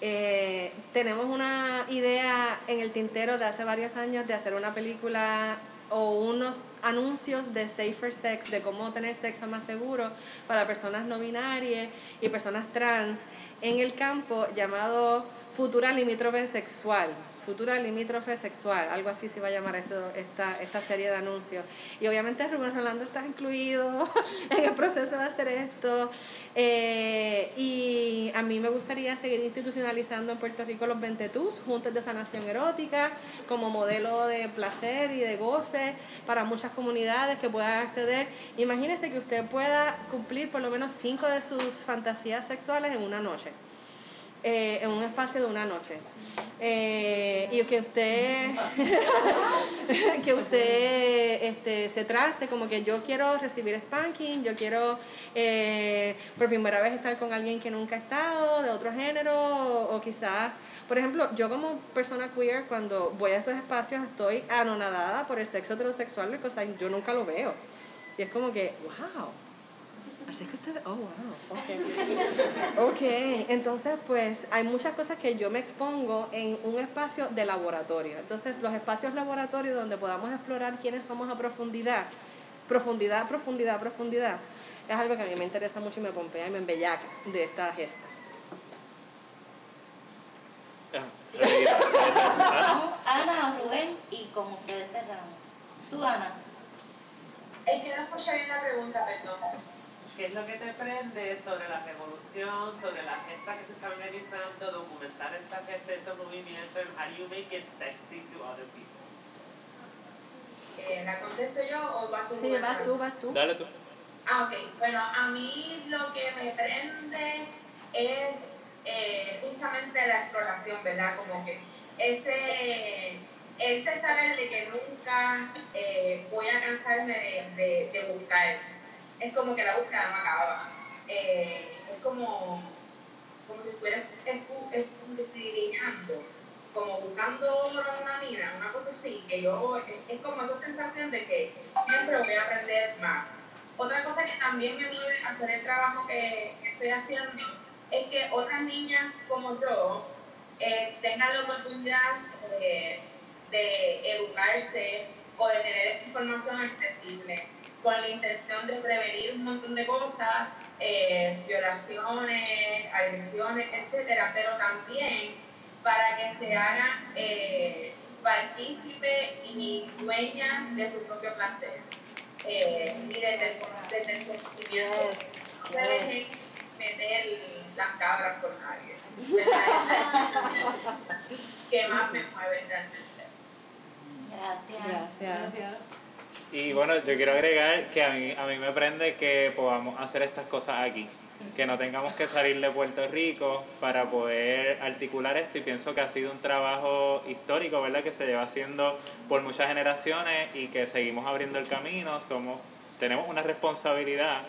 Eh, tenemos una idea en el tintero de hace varios años de hacer una película o unos anuncios de safer sex, de cómo tener sexo más seguro para personas no binarias y personas trans en el campo llamado Futura Limítrofe Sexual. Futura Limítrofe Sexual, algo así se va a llamar esto, esta, esta serie de anuncios. Y obviamente Rubén Rolando está incluido (laughs) en el proceso de hacer esto. Eh, y a mí me gustaría seguir institucionalizando en Puerto Rico los 20 TUS, juntos de sanación erótica, como modelo de placer y de goce para muchas comunidades que puedan acceder. Imagínese que usted pueda cumplir por lo menos cinco de sus fantasías sexuales en una noche. Eh, en un espacio de una noche. Eh, y que usted (laughs) que usted este, se trace como que yo quiero recibir spanking, yo quiero eh, por primera vez estar con alguien que nunca ha estado, de otro género, o, o quizás, por ejemplo, yo como persona queer, cuando voy a esos espacios estoy anonadada por el sexo heterosexual, o sea, yo nunca lo veo. Y es como que, wow. Así que ustedes, oh, wow, ok. Ok, entonces pues hay muchas cosas que yo me expongo en un espacio de laboratorio. Entonces los espacios laboratorios donde podamos explorar quiénes somos a profundidad, profundidad, profundidad, profundidad, es algo que a mí me interesa mucho y me pompea y me embellaca de esta gesta.
Vamos, Ana, Rubén, y con ustedes cerramos. Tú, Ana.
Es que no escuché bien la pregunta, perdón.
¿Qué es lo que te prende sobre la revolución, sobre la gesta que se está organizando, documentar esta gesta, estos movimientos, and how do you make it sexy to other people?
Eh, ¿La contesto yo o vas tú?
Sí, vas tú, vas tú.
Dale tú.
Ah, ok. Bueno, a mí lo que me prende es eh, justamente la exploración, ¿verdad? Como que ese, ese saber de que nunca eh, voy a cansarme de, de, de buscar. Es como que la búsqueda no acaba. Eh, es como, como si estuvieras escu- escudriñando, como buscando una mina, una cosa así, que yo, es, es como esa sensación de que siempre voy a aprender más. Otra cosa que también me mueve a hacer el trabajo que, estoy haciendo es que otras niñas como yo eh, tengan la oportunidad de, de educarse o de tener información accesible con la intención de prevenir un montón de cosas, eh, violaciones, agresiones, etcétera, pero también para que se hagan eh, partícipes y dueñas de su propio placer. Eh, y desde el, desde el conocimiento, no se dejen meter las cabras por nadie. (laughs) que más me mueve realmente.
Gracias.
Gracias.
Y bueno, yo quiero agregar que a mí, a mí me prende que podamos hacer estas cosas aquí. Que no tengamos que salir de Puerto Rico para poder articular esto. Y pienso que ha sido un trabajo histórico, ¿verdad? Que se lleva haciendo por muchas generaciones y que seguimos abriendo el camino. Somos, tenemos una responsabilidad.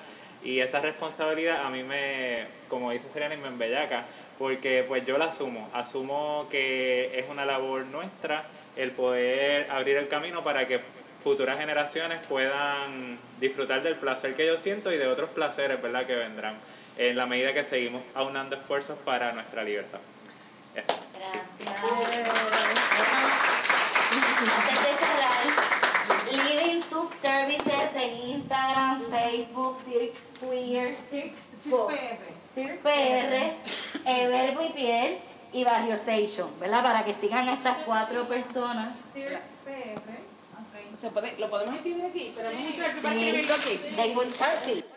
Y esa responsabilidad a mí me, como dice Seriani, me embellaca. Porque pues yo la asumo. Asumo que es una labor nuestra el poder abrir el camino para que futuras generaciones puedan disfrutar del placer que yo siento y de otros placeres, ¿verdad?, que vendrán en la medida que seguimos aunando esfuerzos para nuestra libertad. Eso.
Gracias. Antes de cerrar, Leading Sub Services en Instagram, Facebook, Cirque Queer, Cirque Cirque PR, eh, Verbo y Piel y Barrio Station, ¿verdad? Para que sigan a estas cuatro personas.
Se puede, lo podemos escribir aquí. Tenemos un chat para escribirlo aquí.
tengo un Sharpie.